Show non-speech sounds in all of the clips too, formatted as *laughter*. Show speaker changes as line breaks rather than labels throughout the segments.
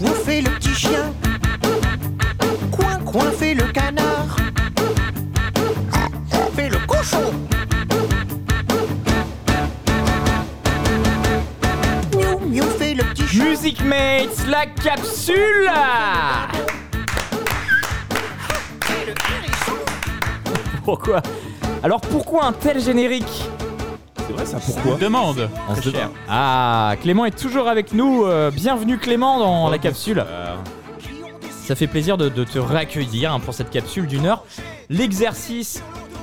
Wouf fait le petit chien. Coin, coin fait le canard. Fait le cochon. Miou, miou fait le petit chat.
Music Mates, la capsule. Pourquoi? Alors pourquoi un tel générique?
C'est vrai ça, pourquoi
Demande.
On se demande. Ah, Clément est toujours avec nous. euh, bienvenue Clément dans la capsule. Ça fait plaisir de, de te réaccueillir hein, pour cette capsule d'une heure. L'exercice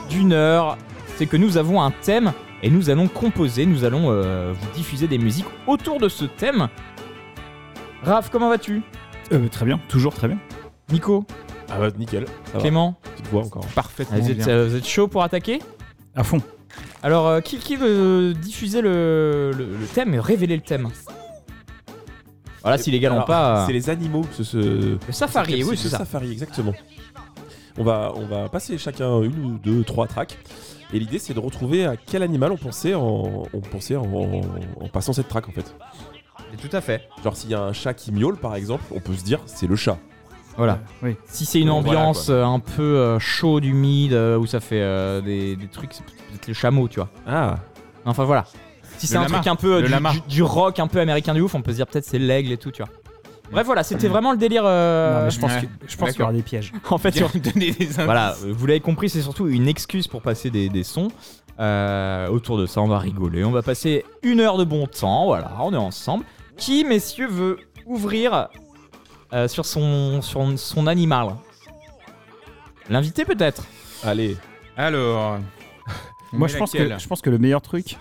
d'une heure, c'est que nous avons un thème et nous allons composer, nous allons euh, vous diffuser des musiques autour de ce thème. Raph, comment vas-tu?
Euh, très bien, toujours très bien.
Nico?
Ah bah nickel, ça va.
Clément?
Petite voix encore.
Parfaitement
vous êtes,
bien.
euh, vous êtes chaud pour attaquer?
À fond.
Alors, euh, qui, qui veut diffuser le, le- le thème et révéler le thème Voilà, si les gars
Alors,
pas.
C'est les animaux, ce, ce...
Le safari, oui, c'est ça.
safari, exactement. On va, on va passer chacun une ou deux, trois tracks. Et l'idée, c'est de retrouver à quel animal on pensait en, on pensait en, en- en passant cette track, en fait.
Tout à fait.
Genre, s'il y a un chat qui miaule, par exemple, on peut se dire, c'est le chat.
Voilà.
Oui.
Si c'est une
voilà,
ambiance euh, un peu euh, chaude, humide, euh, où ça fait euh, des, des trucs, c'est peut-être le chameau, tu vois.
Ah,
Enfin voilà. Si c'est un
lama.
truc un peu euh, du,
lama.
du- du rock un peu américain du ouf, on peut se dire peut-être c'est l'aigle et tout, tu vois. Bref, voilà, c'était vraiment le délire. euh,
Non, mais je pense
ouais.
que- je pense qu'il y aura des pièges. *laughs*
En fait, sur- *laughs*
donner des indices.
voilà, vous l'avez compris, c'est surtout une excuse pour passer des, des sons. Euh, autour de ça, on va rigoler, on va passer une heure de bon temps, voilà, on est ensemble. Qui, messieurs, veut ouvrir euh, sur, son, sur son animal L'invité peut-être?
Allez.
Alors. *laughs*
Moi, je pense, que, je pense que le meilleur truc,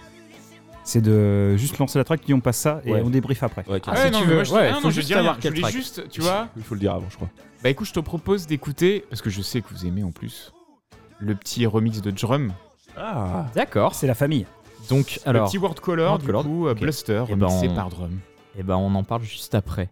c'est de juste lancer la track, puis on passe ça et
Ouais.
on débrief après.
Ouais,
Ah, si
Ouais, non,
tu
mais
veux.
moi, je-
Ouais,
ah,
faut
je
juste
dis rien. Je voulais juste, tu vois.
Il faut le dire avant, je crois.
Bah écoute, je te propose d'écouter, parce que je sais que vous aimez en plus, le petit remix de Drum.
Ah,
D'accord.
C'est la famille.
Donc, alors,
le petit Word Color,
Word
du
Color,
coup, euh,
ok.
Bluster,
Eh ben,
remixé
on-
par Drum.
eh ben, on en parle juste après.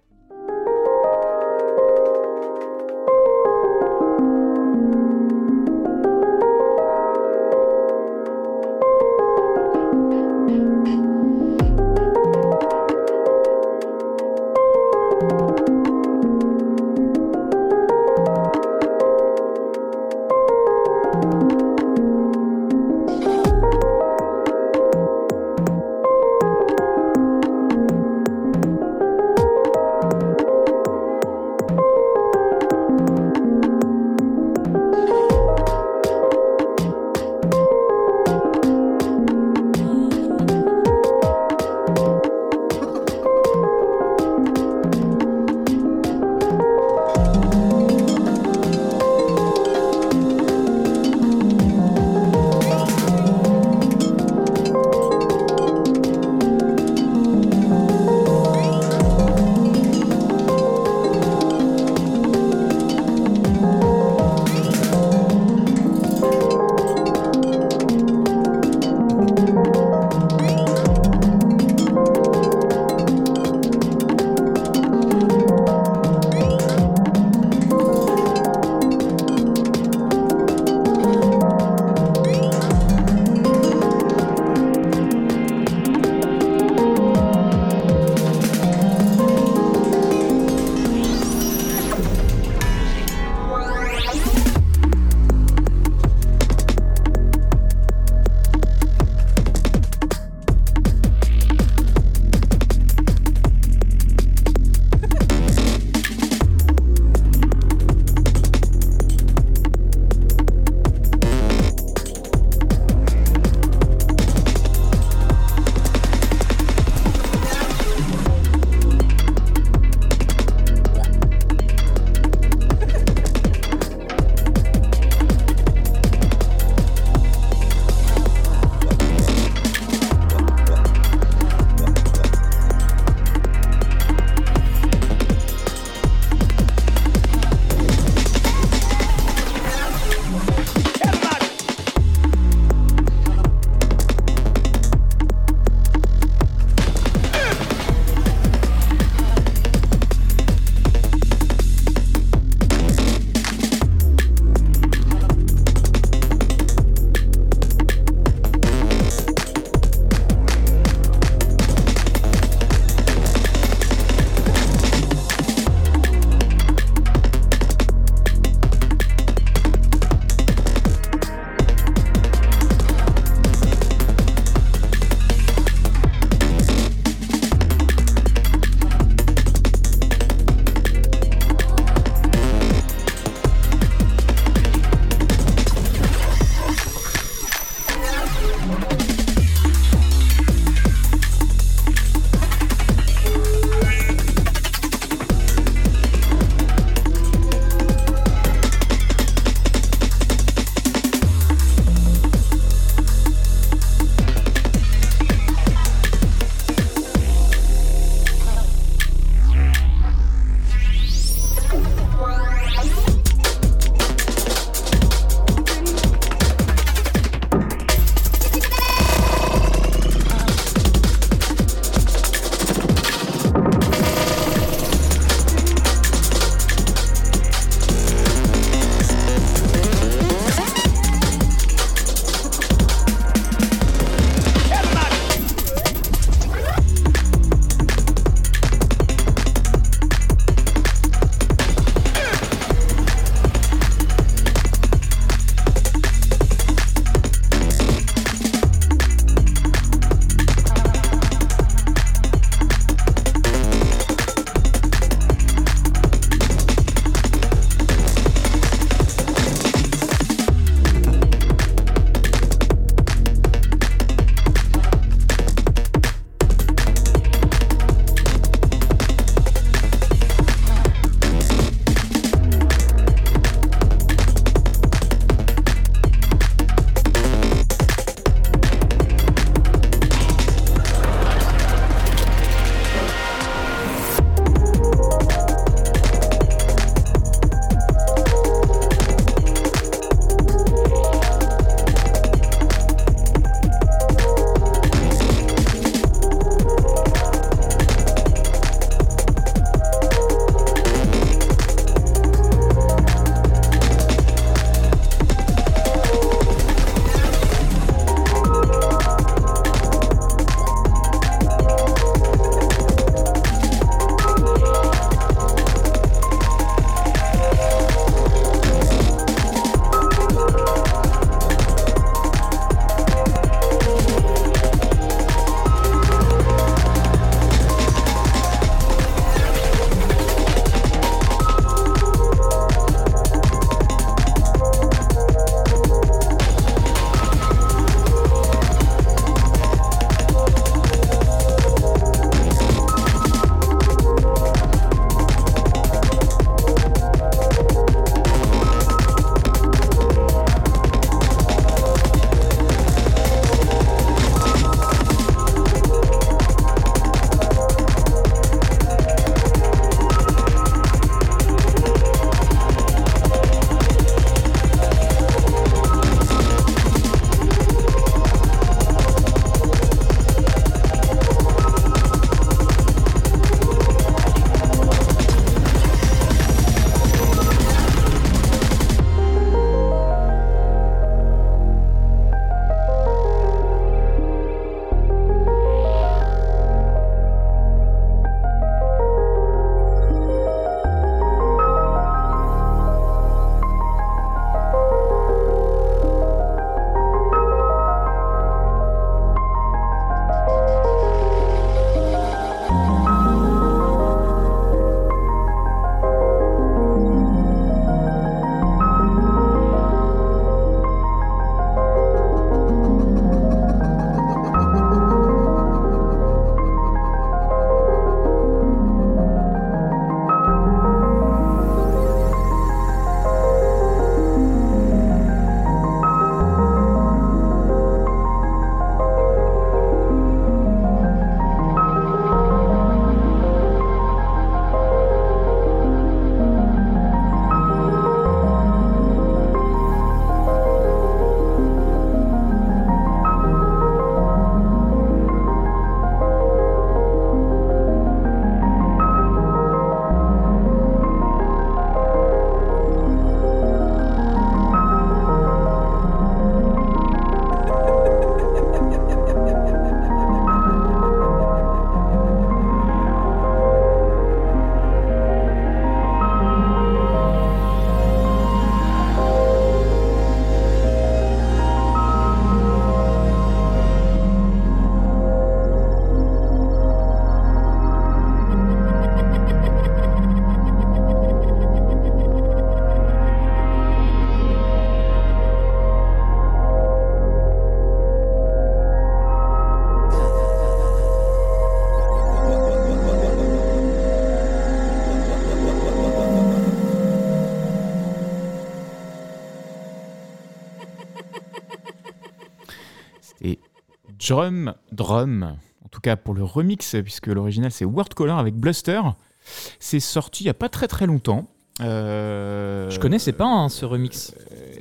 Drum, Drum, en tout cas pour le remix, puisque l'original c'est Word Color avec Bluster. C'est sorti il n'y a pas très très longtemps. Euh,
Je connaissais pas hein, ce remix.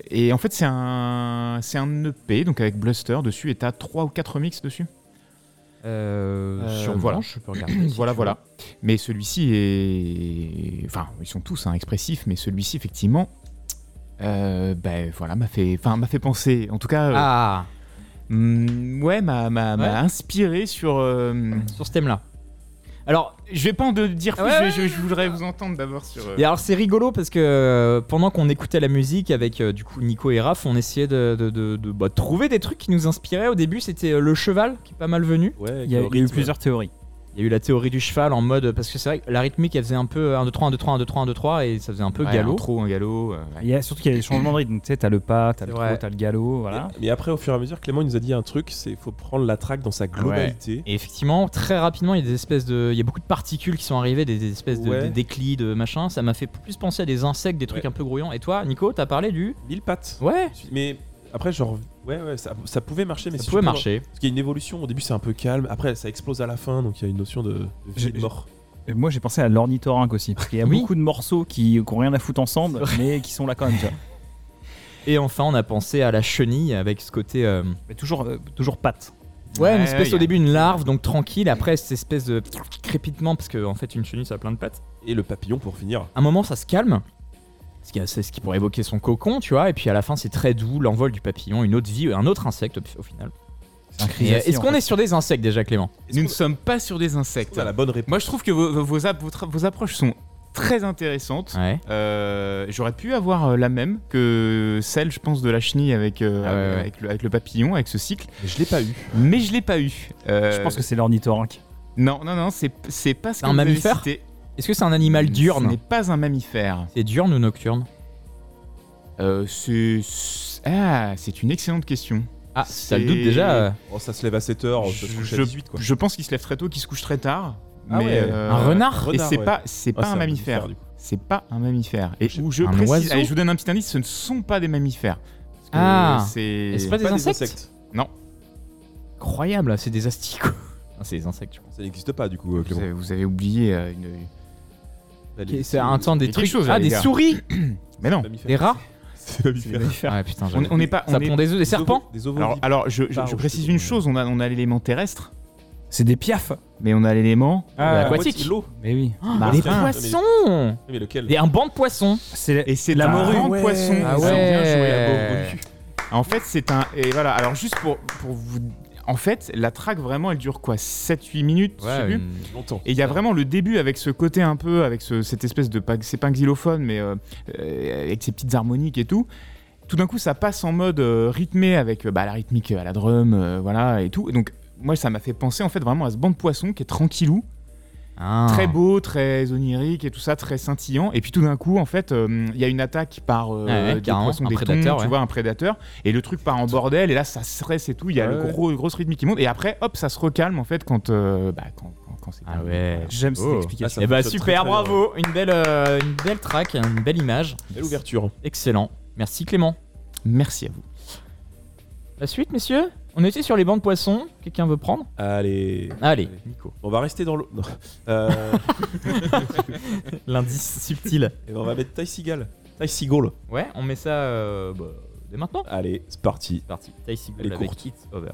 Et en fait, c'est un, c'est un EP, donc avec Bluster dessus, et t'as 3 ou 4 remix dessus.
Euh,
Euh, voilà.
je peux regarder. si *clears throat*
voilà, voilà. Mais celui-ci est. Enfin, ils sont tous hein, expressifs, mais celui-ci, effectivement, euh, ben voilà, m'a fait, enfin, m'a fait penser. En tout cas, euh,
Ah,
mm, ouais, m'a, m'a, m'a
Ouais.
inspiré sur. euh,
sur ce thème-là. Alors,
je vais pas en de dire plus,
Ouais,
je, je- je voudrais vous entendre d'abord sur. euh,
Et alors c'est rigolo parce que euh, pendant qu'on écoutait la musique avec euh, du coup Nico et Raph, on essayait de, de- de- de, bah, trouver des trucs qui nous inspiraient. Au début, c'était euh, le cheval qui est pas mal venu.
Ouais,
Il y a,
le
il y a eu
rythme.
plusieurs théories.
Il y a eu la théorie du cheval en mode parce que c'est vrai que la rythmique elle faisait un peu 1 2 3 1 2 3 1 2 3 1 2 3 et ça faisait un peu
ouais,
galop.
Un trop, un galop. euh, ouais.
Il y a, surtout qu'il y a des changements de rythme. Tu sais, t'as le pas, t'as le
vrai.
trot, t'as le galop, voilà.
Mais après, au fur et à mesure, Clément il nous a dit un truc c'est qu'il faut prendre la track dans sa globalité.
Et effectivement, très rapidement, il y a des espèces de il y a beaucoup de particules qui sont arrivées, des, des espèces de des déclis de machin, ça m'a fait plus penser à des insectes, des trucs
Ouais.
un peu grouillants. Et toi, Nico, t'as parlé du
Mille pattes.
Ouais,
Mais après, genre, ouais, ouais, ça, ça pouvait marcher, mais
ça
si
pouvait marcher.
Parce qu'il y a une évolution. Au début, c'est un peu calme. Après, ça explose à la fin, donc il y a une notion de, de vie et de mort.
Et moi, j'ai pensé à l'ornithorynque aussi. Parce qu'il y a *laughs*
Oui.
beaucoup de morceaux qui n'ont rien à foutre ensemble, mais qui sont là quand même. vois. *laughs*
Et enfin, on a pensé à la chenille avec ce côté euh,
Mais toujours, euh, toujours patte.
Ouais, une espèce au début, une larve, donc tranquille. Après, cette espèce de crépitement, parce qu'en en fait, une chenille, ça a plein de pattes.
Et le papillon pour finir.
À un moment, ça se calme. Ce qui, c'est ce qui pourrait évoquer son cocon, tu vois. Et puis à la fin, c'est très doux, l'envol du papillon, une autre vie, un autre insecte au, au final. Euh, Est-ce qu'on est sur des insectes déjà, Clément?
Nous ne sommes pas sur des insectes.
la bonne réponse.
Moi, je trouve que vos, vos, app- votre- vos approches sont très intéressantes.
Ouais.
Euh, J'aurais pu avoir euh, la même que celle, je pense, de la chenille avec, euh,
Ah ouais, ouais.
avec, le, avec le papillon, avec ce cycle.
Mais je l'ai pas eu.
Mais je l'ai pas eu. Euh,
Je pense que c'est l'ornithorynque.
Non, non, non, c'est c'est pas ce que
un
vous avez
mammifère
cité.
Est-ce que c'est un animal
Ce
diurne
n'est pas un mammifère.
C'est diurne ou nocturne
Euh, c'est c'est- ah, c'est une excellente question.
Ah, ça le doute déjà.
Oh, ça se lève à 7h, ça se couche à
je,
18 quoi.
je pense qu'il se lève très tôt, qu'il se couche très tard.
Ah
mais,
ouais,
euh,
Un renard
Et c'est
ouais.
pas, c'est
Ah,
pas un mammifère.
du coup.
C'est pas un mammifère. Et
Je
où je
Un
précise,
oiseau
allez, je vous donne un petit indice, ce ne sont pas des mammifères. Parce que
Ah.
c'est
c'est pas des
Pas
insectes Incroyable, c'est des asticots. *laughs* C'est des insectes, je pense.
Ça n'existe pas du coup, euh,
Vous avez, vous avez oublié euh, une.
Allez,
C'est un temps des trucs.
chose,
ah, des
gars.
souris *clears throat*
Mais non.
Des rats
C'est mammifère.
Ah putain,
On on n'est pas.
Ça
est-
pond des œufs, des serpents
Des.
Alors, alors je, précise une chose on a, on a l'élément terrestre,
C'est des piafs.
mais on a l'élément.
Ah, aquatique.
moitié de l'eau.
Mais oui.
Ah,
les
poissons
Mais lequel
Et un banc de poissons
C'est
Et c'est
la
un
morue.
grand
ouais.
poisson.
Ah
C'est bien joué,
ouais.
la morue. En fait, c'est un. Et voilà, alors juste pour, pour vous. En fait, la track vraiment, elle dure quoi 7-8 minutes je sais plus.
Longtemps.
Et il y a vraiment le début avec ce côté un peu, avec ce- cette espèce de. C'est pas un xylophone, mais euh, euh, avec ses petites harmoniques et tout. Tout d'un coup, ça passe en mode euh, rythmé avec bah, la rythmique à la drum, euh, voilà, et tout. Et donc, moi, ça m'a fait penser en fait vraiment à ce banc de poisson qui est tranquillou,
Ah.
très beau, très onirique et tout ça, très scintillant. Et puis tout d'un coup, en fait, euh, il y a une attaque par euh,
Ouais, ouais,
des
carrément,
poissons,
un
des
prédateur, ouais.
tu vois, un prédateur. Et le truc part en bordel, et là, ça stresse et tout. Il y a
Ouais,
le gros, grosse rythmique qui monte. Et après, hop, ça se recalme en fait quand, euh, bah, quand, quand, quand c'est
Ah ouais.
J'aime cette
Oh.
explication.
Ah,
Eh bah super,
très,
bravo Une belle, euh, une belle track, une belle image.
Belle ouverture.
Excellent. Merci Clément.
Merci à vous.
La suite, messieurs? On était sur les bancs de poissons. Quelqu'un veut prendre
Allez.
Allez, Nico.
On va rester dans l'eau. Non. Euh, *laughs*
L'indice subtil.
et on va mettre Ty Seagal. Ty Seagal.
Ouais, on met ça euh, bah, dès maintenant.
Allez, c'est parti.
C'est parti. Ty Seagull
Elle est
avec
courte.
It's Over.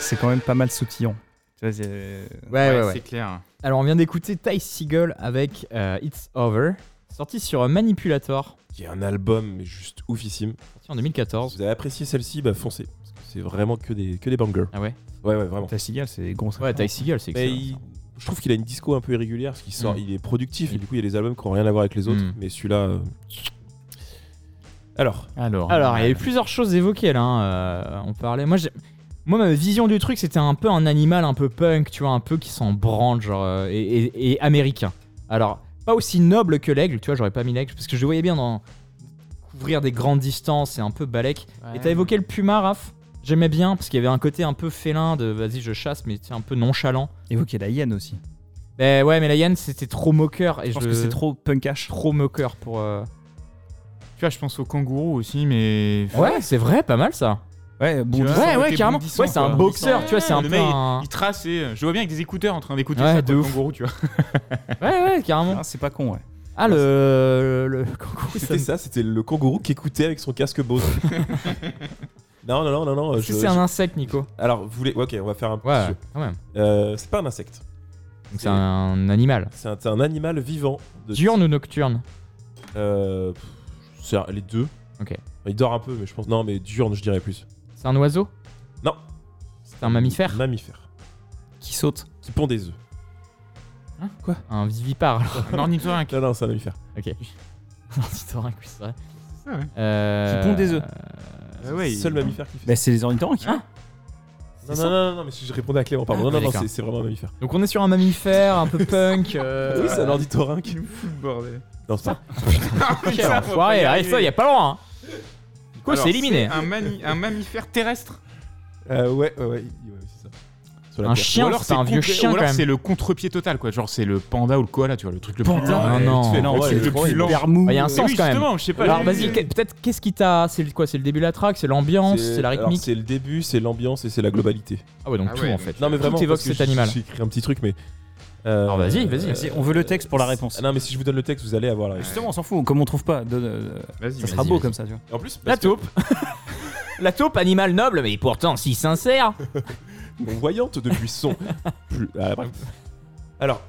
C'est quand même pas mal sautillant.
Ouais, ouais, ouais.
c'est clair.
Alors, on vient d'écouter Ty Seagull avec euh, It's Over, sorti sur Manipulator,
Qui est un album mais juste oufissime.
sorti en 2014.
Si vous avez apprécié celle-ci, bah foncez. Parce que c'est vraiment que des, que des bangers.
Ah ouais?
Ouais, ouais, vraiment.
Ty Seagal, c'est gros.
Ouais, Ty Seagull, c'est
Mais
excellent.
il- je trouve qu'il a une disco un peu irrégulière parce qu'il sort,
Mm.
il est productif et du coup il y a des albums qui n'ont rien à voir avec les autres.
Mm.
Mais celui-là. euh, Alors,
Alors,
Alors, il y a eu plusieurs choses évoquées là. hein, euh, on parlait. Moi, j'ai- moi, ma vision du truc, c'était un peu un animal un peu punk, tu vois, un peu qui s'en branle, genre, euh, et, et- et américain. Alors, pas aussi noble que l'aigle, tu vois, j'aurais pas mis l'aigle, parce que je le voyais bien dans couvrir des grandes distances et un peu balèque. Et t'as évoqué le puma, Raph J'aimais bien, parce qu'il y avait un côté un peu félin de vas-y, je chasse, mais c'est un peu nonchalant.
Évoquer la hyène aussi.
Ben ouais, mais la hyène, c'était trop moqueur. Et
Je pense que c'est trop punkash.
trop moqueur pour. euh,
Tu vois, je pense au kangourou aussi, mais.
Ouais, c'est vrai, pas mal ça.
Ouais, bon,
Tu vois,
Ouais, ouais, carrément.
bondissant,
Ouais, c'est un boxeur, tu vois, c'est un
Le
peu
mec,
un.
Il trace et euh, je vois bien avec des écouteurs en train d'écouter
Ouais,
ça,
de
kangourou, tu vois. *laughs*
Ouais, ouais, carrément.
Ah, c'est pas con, ouais.
Ah, le. Le kangourou,
c'était ça, c'était le kangourou qui écoutait avec son casque Bose. *laughs* *laughs* non, non, non, non, non. Je-
c'est un insecte, Nico?
Alors, vous voulez. Ok, on va faire un petit
Ouais,
jeu.
quand même.
Euh, c'est pas un insecte.
Donc c'est un animal.
C'est un, c'est un animal vivant. De
Diurne ou nocturne?
Euh, pff, c'est un- les deux.
Ok.
Il dort un peu, mais je pense. Non, mais diurne, je dirais plus.
C'est un oiseau
Non.
C'est un mammifère
Mammifère.
Qui saute.
Qui pond des œufs.
Un vivipare, alors.
Un ornithorynque.
Non, non, c'est un mammifère.
Ok. *laughs* Un ornithorynque, oui, c'est vrai.
Ah ouais.
Euh,
Qui pond des œufs.
Ah ouais, il-
Seul mammifère qui fait
Bah, c'est les ornithorynques.
Hein
Non, non, non, non, non, mais je répondais à Clément, pardon.
Ah,
non, non, non,
d'accord.
c'est c'est vraiment un mammifère.
Donc on est sur un mammifère un peu *laughs* punk. euh,
Oui, c'est un ornithorynque.
bordel.
Non, c'est pas. *laughs*
Quel enfoiré, ah, ça, y a pas loin. hein. Quoi, c'est éliminé.
Un, mani- un mammifère terrestre.
Euh, ouais, ouais, ouais, ouais, c'est ça. Sur la
Un
terre.
chien,
Ou alors
c'est un vieux chien
Ou
quand
alors
même.
c'est le contre-pied total, quoi. Genre c'est le panda ou le koala, tu vois, le truc le plus
Panda.
lent.
Ah, non.
Non,
ouais,
ouais,
c'est
le
le
plus mou.
Bah, y a un sens
oui,
quand même.
justement, je sais pas.
Alors
j'ai-
vas-y, que- peut-être qu'est-ce qui t'a. C'est le- quoi C'est le début de la track, c'est l'ambiance, c'est la
alors,
rythmique.
C'est le début, c'est l'ambiance et c'est la globalité.
Ah ouais, donc
Ah
tout
ouais,
en fait.
Non, mais vraiment.
Tout évoque
parce que
cet animal.
J'ai écrit un petit truc, mais. Euh,
Alors, vas-y, vas-y.
euh,
Vas-y, on veut le texte pour la réponse.
Ah non, mais si je vous donne le texte, vous allez avoir la réponse.
Justement, on s'en fout. Comme on trouve pas, donne, euh,
Vas-y,
ça sera
vas-y,
beau
vas-y.
comme ça, tu vois.
Et en plus,
La
parce que-
taupe. *laughs* La taupe, animal noble, mais pourtant si sincère. *laughs*
Bon, voyante depuis son. *laughs* Plus... ah, bref. Alors,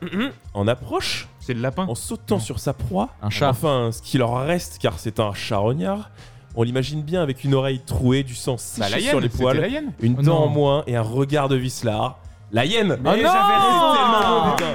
en approche,
C'est le lapin.
en sautant sur sa proie,
Un chat.
enfin ce qui leur reste, car c'est un charognard, on l'imagine bien avec une oreille trouée, du sang
Bah,
séché sur les
c'était
poils,
la hyène.
une
Oh
dent
non.
en moins et un regard de vicelard. La hyène
Oh non
tellement
Ah.
putain.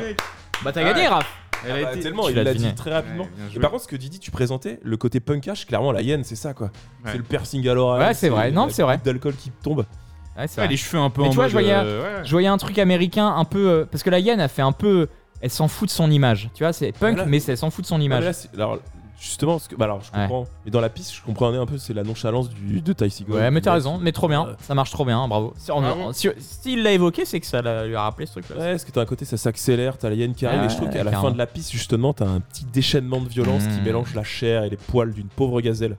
Bah t'as
Ah
gagné,
ouais.
Raph.
Elle
Ah
a
bah,
été-
tellement,
tu
il
l'as
l'a
deviné.
dit très rapidement.
Ouais, bien
Et
joué.
par contre, ce que Didi, tu présentais, le côté punkash, clairement, la hyène, c'est ça quoi.
Ouais.
C'est le piercing à l'oreille.
Ouais, c'est vrai. Non,
la
c'est vrai.
goutte d'alcool qui tombe.
Ouais, c'est
Ouais,
vrai.
les cheveux un peu
Mais
en
tu vois,
mode,
je voyais-
euh, ouais.
Je voyais un truc américain un peu. euh, parce que la hyène a fait un peu. Elle s'en fout de son image. Tu vois, c'est punk,
Voilà.
mais c'est- elle s'en fout de son
Ah, mais
image.
là, c'est- alors, justement, parce que, bah, alors, je
Ouais.
comprends. Mais dans la piste, je comprenais un peu, c'est la nonchalance du, de Ty.
Ouais, mais t'as raison, mais trop bien,
Ouais.
ça marche trop bien, bravo. Si, on-
Ah bon
si- s'il l'a évoqué, c'est que ça l'a- lui a rappelé ce truc-là.
Ouais, parce que t'as un côté, ça s'accélère, t'as la hyène qui arrive,
Ouais,
et je trouve qu'à la
carrément.
fin de la piste, justement, t'as un petit déchaînement de violence qui
Mm.
mélange la chair et les poils d'une pauvre gazelle.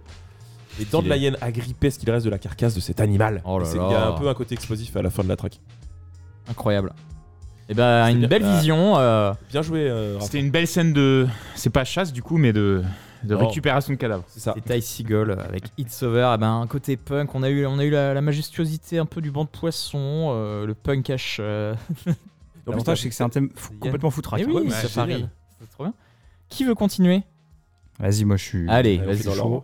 Les dents de la hyène agrippées ce qu'il reste de la carcasse de cet animal.
Oh là
Et c'est-
là.
Il y a un peu un côté explosif à la fin de la track.
Incroyable. Et ben,
C'est
une
bien.
belle
Ah.
vision. euh,
Bien joué, euh, Raph.
C'était une belle scène de. C'est pas chasse du coup, mais de, de récupération de cadavres.
C'est ça.
Et Ty Seagull avec It's Over, eh ben, un côté punk, on a eu, on a eu la, la majestuosité un peu du banc de poisson, euh, le punkash. euh,
En plus,
L'avantage, c'est que c'est un thème fou- complètement foutraque.
eh oui,
ouais,
ça
c'est
parie. C'est trop bien. Qui veut continuer?
Vas-y, moi je suis.
Allez, vas-y.
chaud.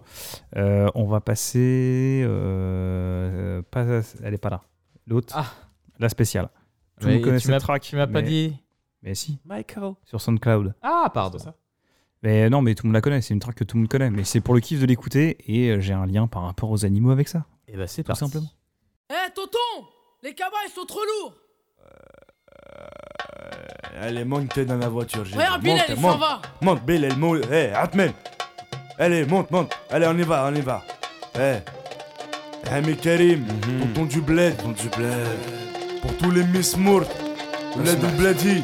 Euh, on va passer. euh, pas, elle est pas là. L'autre.
Ah.
La spéciale. Tout le monde connaît
tu m'as-
cette track.
Tu m'as pas
mais-
dit.
Mais si,
Michael.
sur SoundCloud.
Ah, pardon.
C'est ça
Mais non, mais tout le monde la connaît. C'est une track que tout le monde connaît. Mais c'est pour le kiff de l'écouter. Et euh, j'ai un lien par rapport aux animaux avec ça.
Et bah, c'est
Tout
parti.
simplement.
Eh tonton Les cabas ils sont trop lourds
Allez, monte dans la voiture. j'ai
Regarde Bilal il s'en
monte,
va
monte, Bilal, monte. Eh, Atmen. Allez, monte, monte. Allez, on y va, on y va. Eh. Eh, mais Karim, tonton du bled. Tonton du bled. Pour tous les Miss Mourt. Bled du bledi.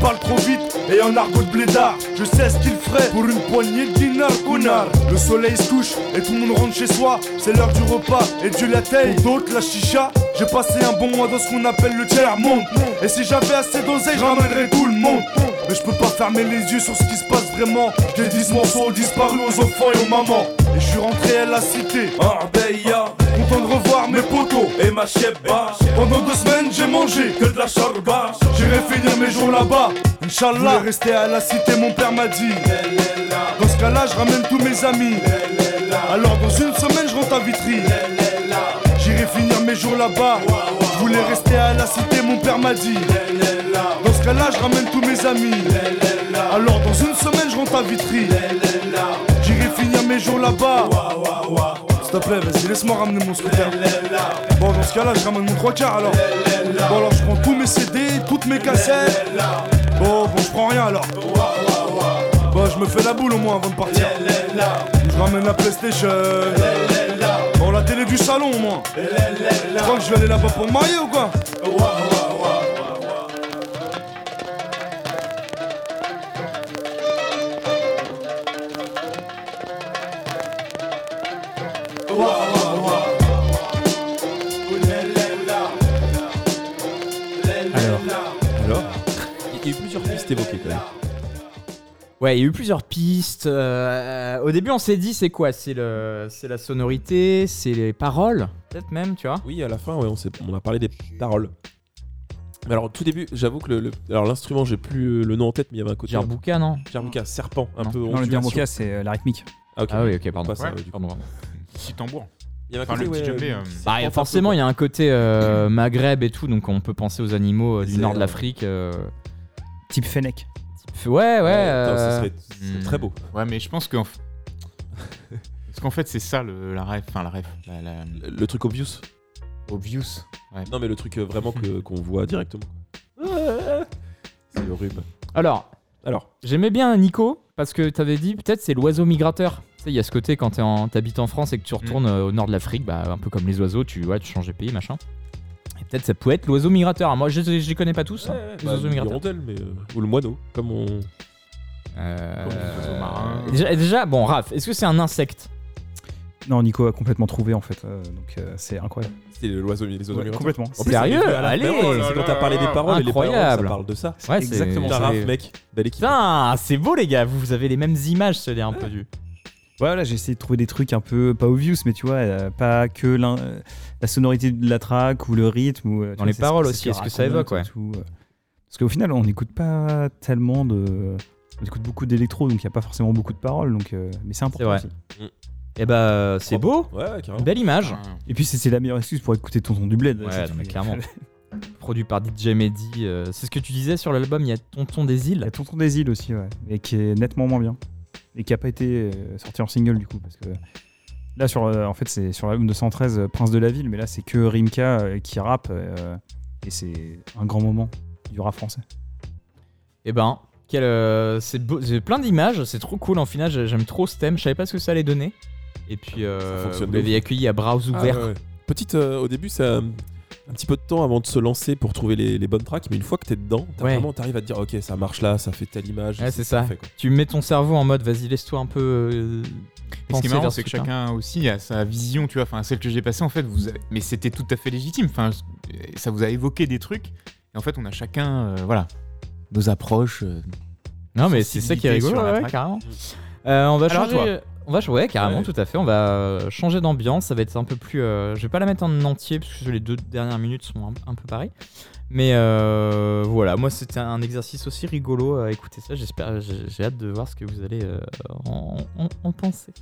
Parle trop vite et en argot de blédard. Je sais ce qu'il ferait pour une poignée de dinars, connard. Le soleil se couche et tout le monde rentre chez soi. C'est l'heure du repas et Dieu la d'autres, la chicha. J'ai passé un bon mois dans ce qu'on appelle le tiers-monde. Et si j'avais assez d'oseille, je ramènerais tout le monde. Mais je peux pas fermer les yeux sur ce qui se passe vraiment. J'ai 10 morceaux disparus aux enfants et aux mamans. Et je suis rentré à la cité. Arbeya. Content de revoir mes potos et ma chebba. Pendant deux semaines, j'ai mangé que de la charba. J'irai finir mes jours là-bas. Inch'Allah. rester à la cité, mon père m'a dit. Dans ce cas-là, je ramène tous mes amis. Alors dans une semaine, je rentre à Vitry. Finir mes jours là-bas. Je voulais rester à la cité, mon père m'a dit. Dans ce cas-là, je ramène tous mes amis. Alors dans une semaine, je rentre à Vitry. J'irai finir mes jours là-bas. S'il te plaît, vas-y, laisse-moi ramener mon scooter. Bon, dans ce cas-là, je ramène mon trois quarts alors. Bon, alors je prends tous mes CD, toutes mes cassettes. Bon, bon, je prends rien alors. Bon, je me fais la boule au moins avant de partir. Je ramène la PlayStation. Bon, la télé du salon moins. Tu crois que je vais aller là-bas pour me marier ou quoi
Alors,
Alors Il y a eu plusieurs pistes évoquées quand même.
Ouais, il y a eu plusieurs pistes. euh, au début, on s'est dit, c'est quoi? C'est le, c'est la sonorité, c'est les paroles, peut-être même, tu vois?
Oui, à la fin, ouais, on, s'est- on a parlé des paroles. Mais alors, au tout début, j'avoue que le, le- alors l'instrument, j'ai plus euh, le nom en tête, mais il y avait un côté.
Djerbuka, non?
Djerbuka, serpent, un
Non.
peu.
non, le
ondulation.
Djerbuka, c'est euh, la rythmique.
Ah, ok.
Ah oui, ok, pardon.
Pas ça,
Ouais,
ouais, du coup.
Pardon, pardon.
Petit tambour.
Il y avait un
Enfin,
côté,
le petit
ouais,
djembé,
euh,
Bah, forcément, il y a un côté euh, Maghreb et tout, donc on peut penser aux animaux euh, du nord de l'Afrique. euh,
Type Fennec.
Ouais, ouais. euh,
serait
hmm.
très beau.
Ouais, mais je pense qu'en f- *laughs* Parce qu'en fait, c'est ça le, la rêve. Enfin, la rêve. La, la-
Le, le truc obvious.
Obvious. Ouais.
Non, mais le truc euh, vraiment que- *laughs* qu'on voit directement. *laughs* C'est horrible.
Alors,
Alors,
j'aimais bien Nico, parce que t'avais dit, peut-être c'est l'oiseau migrateur. Tu sais, il y a ce côté quand t'es en- t'habites en France et que tu retournes euh, au nord de l'Afrique, bah, un peu comme les oiseaux, tu, ouais, tu changes de pays, machin. Peut-être ça pouvait être l'oiseau migrateur. Alors, moi, je, je les connais pas tous, hein, les
bah,
oiseaux migrateurs.
mais euh, ou le moineau, comme on.
Euh,
Comme les oiseaux marins.
déjà, déjà, bon, Raph, est-ce que c'est un insecte?
Non, Nico a complètement trouvé en fait. euh, donc euh, c'est incroyable.
C'était l'oiseau, les oiseaux
Ouais,
migrateurs.
complètement.
En plus,
Sérieux?
c'est
Allez
C'est quand t'as parlé des paroles et les paroles, ça
Incroyable.
parle de ça.
Ouais, c'est-
exactement
Putain,
ça.
Raph, mec, équipe.
Putain, c'est beau, les gars, vous, vous avez les mêmes images, c'est un peu du.
Voilà, j'ai essayé de trouver des trucs un peu pas obvious, mais tu vois, euh, pas que euh, la sonorité de la track ou le rythme. Ou, euh,
Dans
vois,
les paroles aussi, est-ce que ça évoque,
et
ouais.
tout. Parce qu'au final, on n'écoute pas tellement de. On écoute beaucoup d'électro, donc il n'y a pas forcément beaucoup de paroles, donc, euh, mais c'est important
vrai.
aussi.
Eh bah, c'est beau,
Ouais, ouais, carrément.
belle image.
Et puis c'est la meilleure excuse pour écouter Tonton du Bled.
Ouais, non, mais clairement. *laughs* Produit par DJ Mehdi. euh, c'est ce que tu disais sur l'album, il y a Tonton des
Il y
îles.
a Tonton des îles aussi, ouais, et qui est nettement moins bien. Et qui a pas été euh, sorti en single du coup, parce que là, sur, euh, en fait, c'est sur l'album de 113, euh, Prince de la Ville, mais là, c'est que Rimka qui rappe, euh, et c'est un grand moment du rap français.
Eh ben, quel, euh, c'est plein d'images, c'est trop cool. En final, j'ai- j'aime trop ce thème. Je savais pas ce que ça allait donner. Et puis, euh, vous l'avez accueilli à bras
Ah,
ouverts.
ouais. Petite, euh, au début, ça, un petit peu de temps avant de se lancer pour trouver les, les bonnes tracks, mais une fois que t'es dedans, t'as
Ouais.
vraiment, t'arrives à te dire, ok, ça marche là, ça fait telle image.
Ouais, c'est ça. Tu mets ton cerveau en mode vas-y, laisse-toi un peu. euh,
Et ce qui est marrant, c'est que chacun aussi a sa vision, tu vois. Enfin, celle que j'ai passée, en fait, vous avez- mais c'était tout à fait légitime. Enfin, ça vous a évoqué des trucs. Et en fait, on a chacun, euh, voilà, nos approches. euh.
Non, mais c'est ça qui est rigolo, ouais, carrément. Euh, on va
Alors,
changer.
toi.
On va jouer, carrément,
Ouais.
tout à fait. On va euh, changer d'ambiance. Ça va être un peu plus. euh, je vais pas la mettre en entier parce que les deux dernières minutes sont un, un peu pareilles. Mais euh, voilà, moi c'était un exercice aussi rigolo à écouter ça. J'espère, j'ai j'ai hâte de voir ce que vous allez euh, en, en- en penser.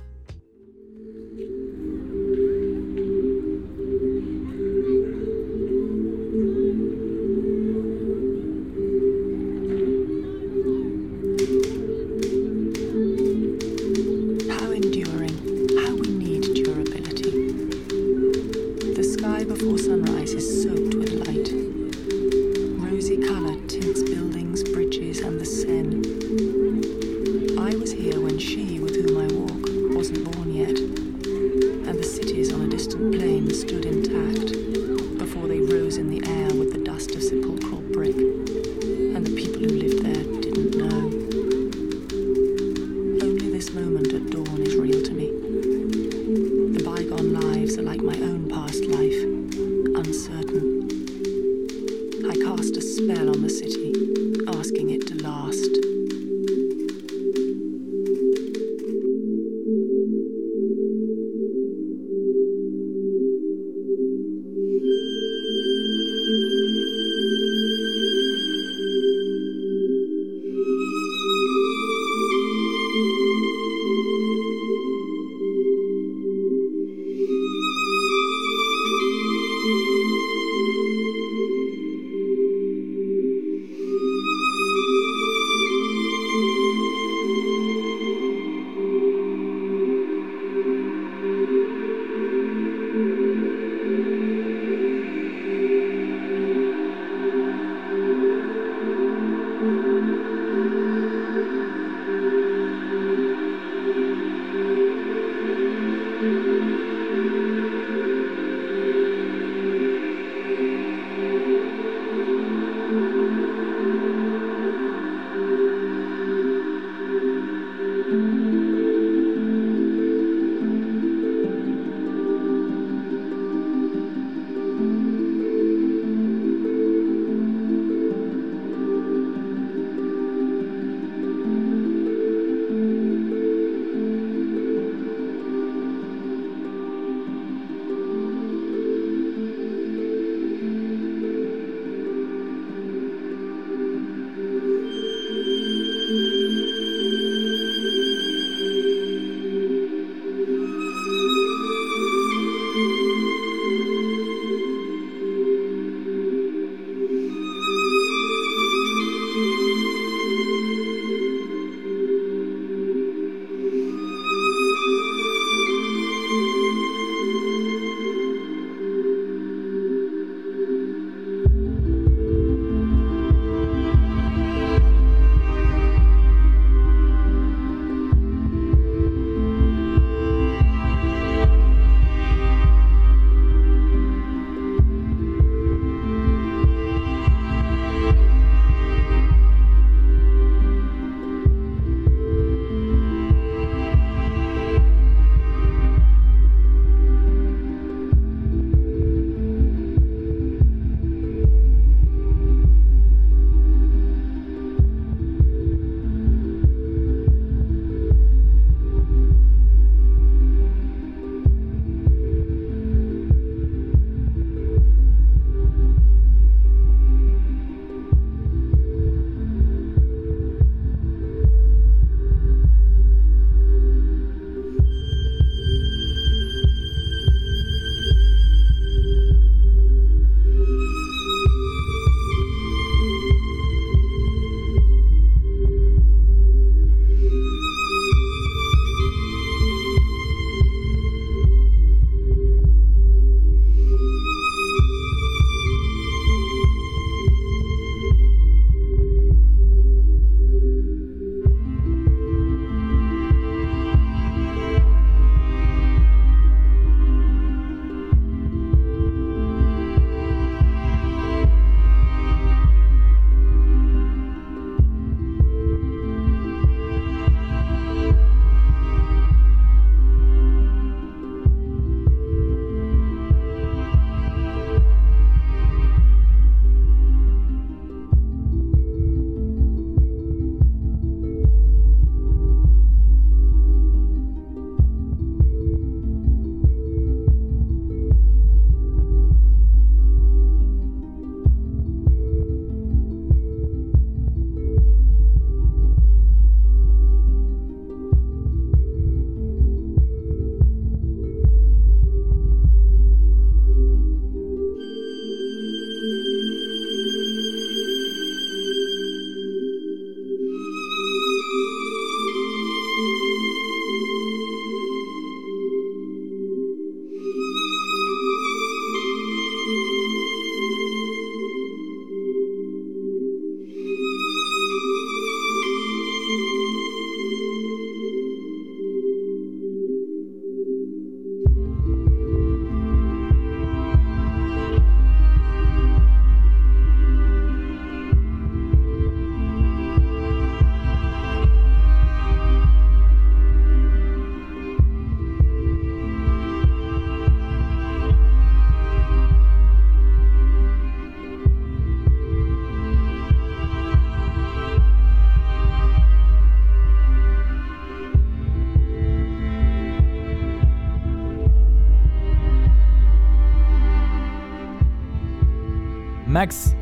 Max.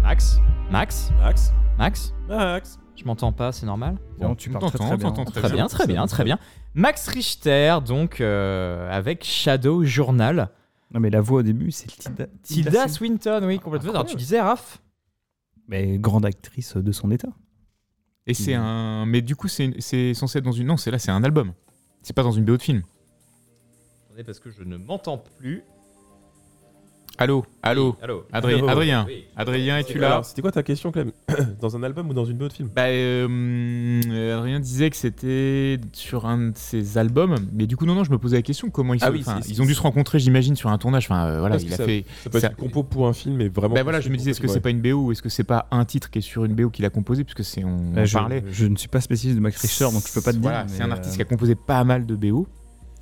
Max? Max?
Max?
Max?
Max
Je m'entends pas, c'est normal?
Non, tu parles très, bien.
Très bien, très bien, très bien. Max Richter, donc euh, avec Shadow Journal.
Non, mais la voix au début, c'est Tilda,
Tilda Swinton, oui, complètement. Alors tu disais, Raph?
Mais grande actrice de son état.
Et c'est un. Mais du coup, c'est c'est censé être dans une. Non, c'est là, c'est un album. C'est pas dans une BO de film.
Attendez, parce que je ne m'entends plus.
Allô Allô
Oui, Allô
Adrien,
Allô
Adrien,
Oui.
Adrien, es-tu là
C'était quoi ta question, Clem *coughs* Dans un album ou dans une BO de film
Bah, euh, euh, Adrien disait que c'était sur un de ses albums, mais du coup, non, non, je me posais la question comment ils,
Ah
se-
oui, c'est-
ils ont dû se rencontrer, j'imagine, sur un tournage. Enfin, euh, voilà,
Parce
il a
ça-
fait.
Ça peut être
ça-
une compo pour un film, mais vraiment.
Bah voilà, je me disais, est-ce que
ouais.
c'est pas une BO ou est-ce que c'est pas un titre qui est sur une BO qu'il a composé, puisque c'est on
je,
parlait.
je ne suis pas spécialiste de Max Richter, donc je peux pas te dire.
Voilà, c'est
mais,
un
euh,
artiste qui a composé pas mal de BO.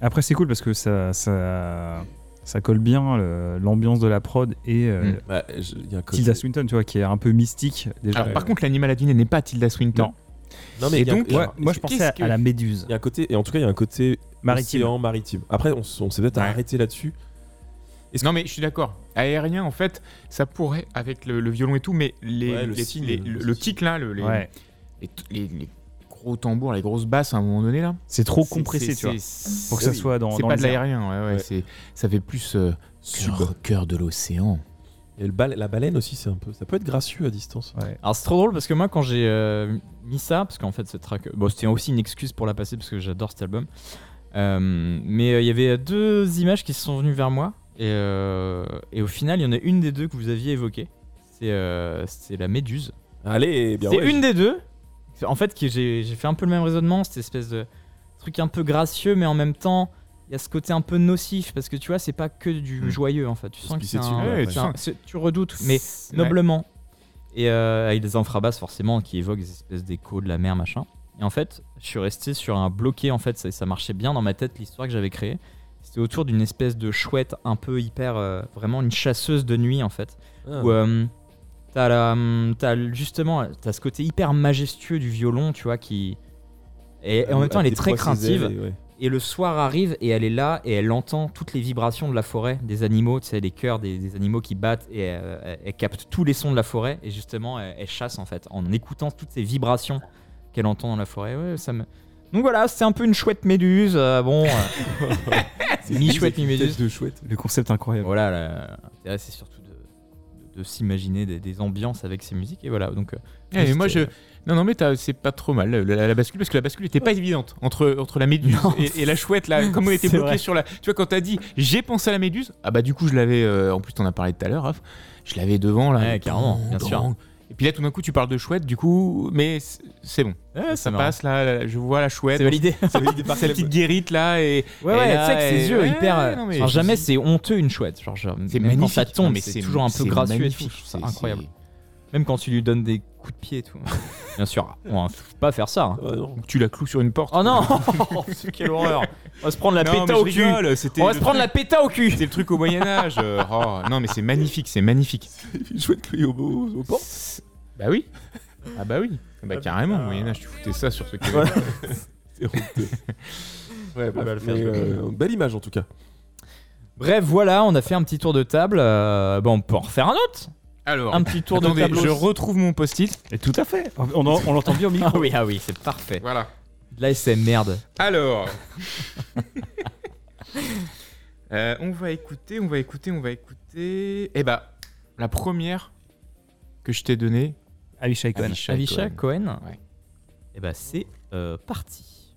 Après, c'est cool parce que ça, ça, ça colle bien le- l'ambiance de la prod et euh,
Mm.
Bah, je- y a un côté-
Tilda Swinton, tu vois, qui est un peu mystique déjà.
Alors, par contre, l'animal à deviner n'est pas Tilda Swinton.
Non.
Non, mais
Et donc,
a-
Ouais, moi, je pensais à,
que-
à la méduse
il y a un côté, et en tout cas, il y a un côté
maritime.
océan maritime. Après, on, on s'est peut-être
Ouais.
arrêté là-dessus. Est-ce
Non mais je suis d'accord. Aérien en fait, ça pourrait avec le, le violon et tout, mais les,
Ouais, le
les-
signe,
les-
le
le, le kick là, le- les,
Ouais.
les, les- les gros tambours, les grosses basses à un moment donné là.
C'est trop compressé, tu vois,
c'est-
pour que ça soit dans,
C'est pas de l'aérien, ouais, ouais, ça fait plus euh, cœur, cœur de l'océan.
Et le bal- la baleine aussi, c'est un peu. Ça peut être gracieux à distance.
Ouais.
Alors c'est trop drôle parce que moi quand j'ai euh, mis ça, parce qu'en fait cette track, bon c'était aussi une excuse pour la passer parce que j'adore cet album, Euh, mais euh, il y avait deux images qui se sont venues vers moi et, euh, et au final il y en a une des deux que vous aviez évoquée, c'est euh, c'est la méduse.
Allez, bien
C'est
ouais,
une des deux. En fait, j'ai j'ai fait un peu le même raisonnement, cette espèce de truc un peu gracieux, mais en même temps, il y a ce côté un peu nocif parce que tu vois, c'est pas que du
Mm.
joyeux en fait. Tu sens
se
que c'est un-
ouais,
tu
un- redoutes, mais
Ouais.
noblement. Et euh, avec des infrabasses forcément qui évoquent des espèces d'échos de la mer, machin. Et en fait, je suis resté sur un bloqué. En fait, ça, ça marchait bien dans ma tête l'histoire que j'avais créée. C'était autour d'une espèce de chouette un peu hyper, euh, vraiment une chasseuse de nuit en fait.
Ah.
Où euh, t'as la- hum, t'as justement t'as ce côté hyper majestueux du violon, tu vois, qui et, et en même temps elle est très
ailes
craintive.
et ouais.
Et le soir arrive et elle est là et elle entend toutes les vibrations de la forêt, des animaux, tu sais, les cœurs des, des animaux qui battent et euh, elle, elle capte tous les sons de la forêt et justement elle, elle chasse en fait en écoutant toutes ces vibrations qu'elle entend dans la forêt. Ouais, ça me... Donc voilà, c'est un peu une chouette méduse. euh, bon, euh, *laughs* mi chouette, mi méduse.
de chouette.
Le concept incroyable.
Voilà, l'intérêt c'est surtout de, s'imaginer des, des ambiances avec ces musiques et voilà. Donc euh,
Ouais, mais moi je non non mais t'as- c'est pas trop mal la, la- la bascule parce que la bascule était pas évidente entre entre la méduse
Non,
et, et la chouette là comme on *laughs* était bloqué sur la tu vois quand t'as dit j'ai pensé à la méduse ah bah du coup je l'avais euh, en plus t'en as parlé tout à l'heure Raph. je l'avais devant là
Ouais, carrément, bien sûr.
Et puis là tout d'un coup tu parles de chouette du coup mais c'est- c'est bon
ouais,
ça
c'est marrant.
passe là, là, je vois la chouette
C'est validé. *laughs*
sa petite guérite là et
Ouais, ouais, tu sais que ses yeux hyper. euh,
non,
genre, jamais c'est honteux une chouette. Genre, genre,
c'est magnifique
quand ça tombe,
mais
c'est toujours un peu
c'est
gracieux
C'est-
incroyable.
c'est-
Même quand tu lui donnes des coups de pied et tout. *laughs* Bien sûr, on va pas faire ça. hein.
Ah, non.
tu la cloues sur une porte
Oh non *laughs* *laughs* Quelle horreur On va se prendre la
Non,
péta
mais
au
je
cul
rigole, c'était
On va
le
se prendre la
truc-
péta au cul
C'était le truc au Moyen-Âge. euh, oh, non, mais c'est magnifique, c'est magnifique.
Une chouette clouée au, au, portes.
Bah oui. Ah bah oui. Bah carrément, au Moyen-Âge, tu foutais ça sur ce.
Voilà. C'est honteux. Ouais,
va
bref,
le faire,
mais,
je vais
euh, belle image en tout cas.
Bref, voilà, on a fait un petit tour de table. euh, bon, on peut en refaire un autre
Alors,
Un petit tour
attendez,
de table.
je retrouve mon post-it.
Et tout à fait. On, en- on l'entend bien au micro. *laughs*
Ah oui, ah oui, c'est parfait.
Voilà.
Là, c'est merde.
Alors. *laughs* *laughs* Euh, on va écouter, on va écouter, on va écouter. Eh bah, la première que je t'ai donnée.
Avishai Cohen.
Avishai
Avisha
Cohen.
Cohen
Ouais.
Et bah, c'est euh, parti.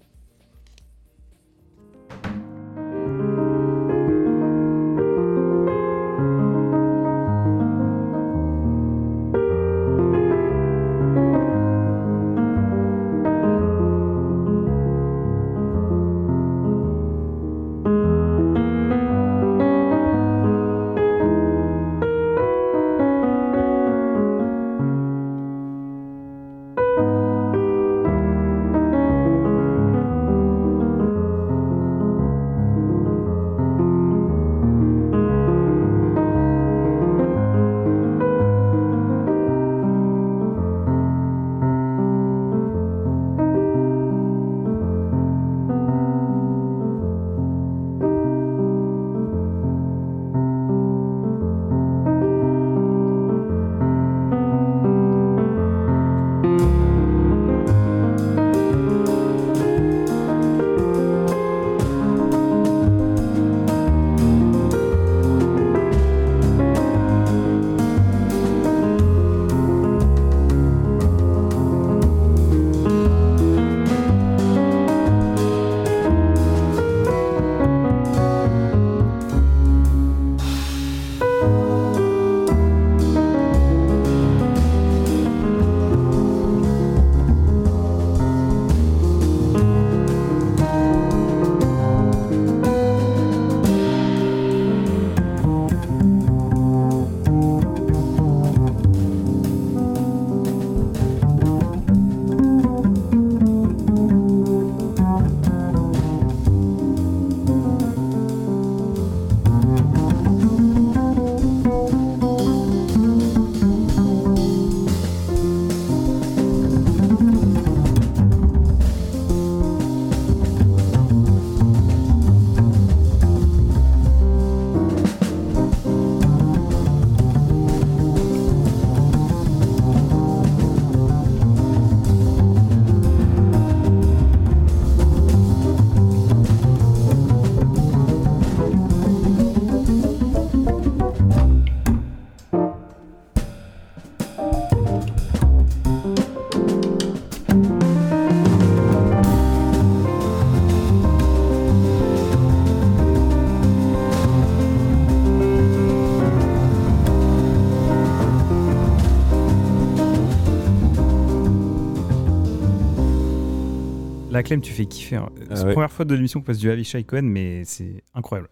Clem, tu fais kiffer. hein.
Ah
c'est la première fois de l'émission qu'on passe du Avishai Cohen, mais c'est incroyable.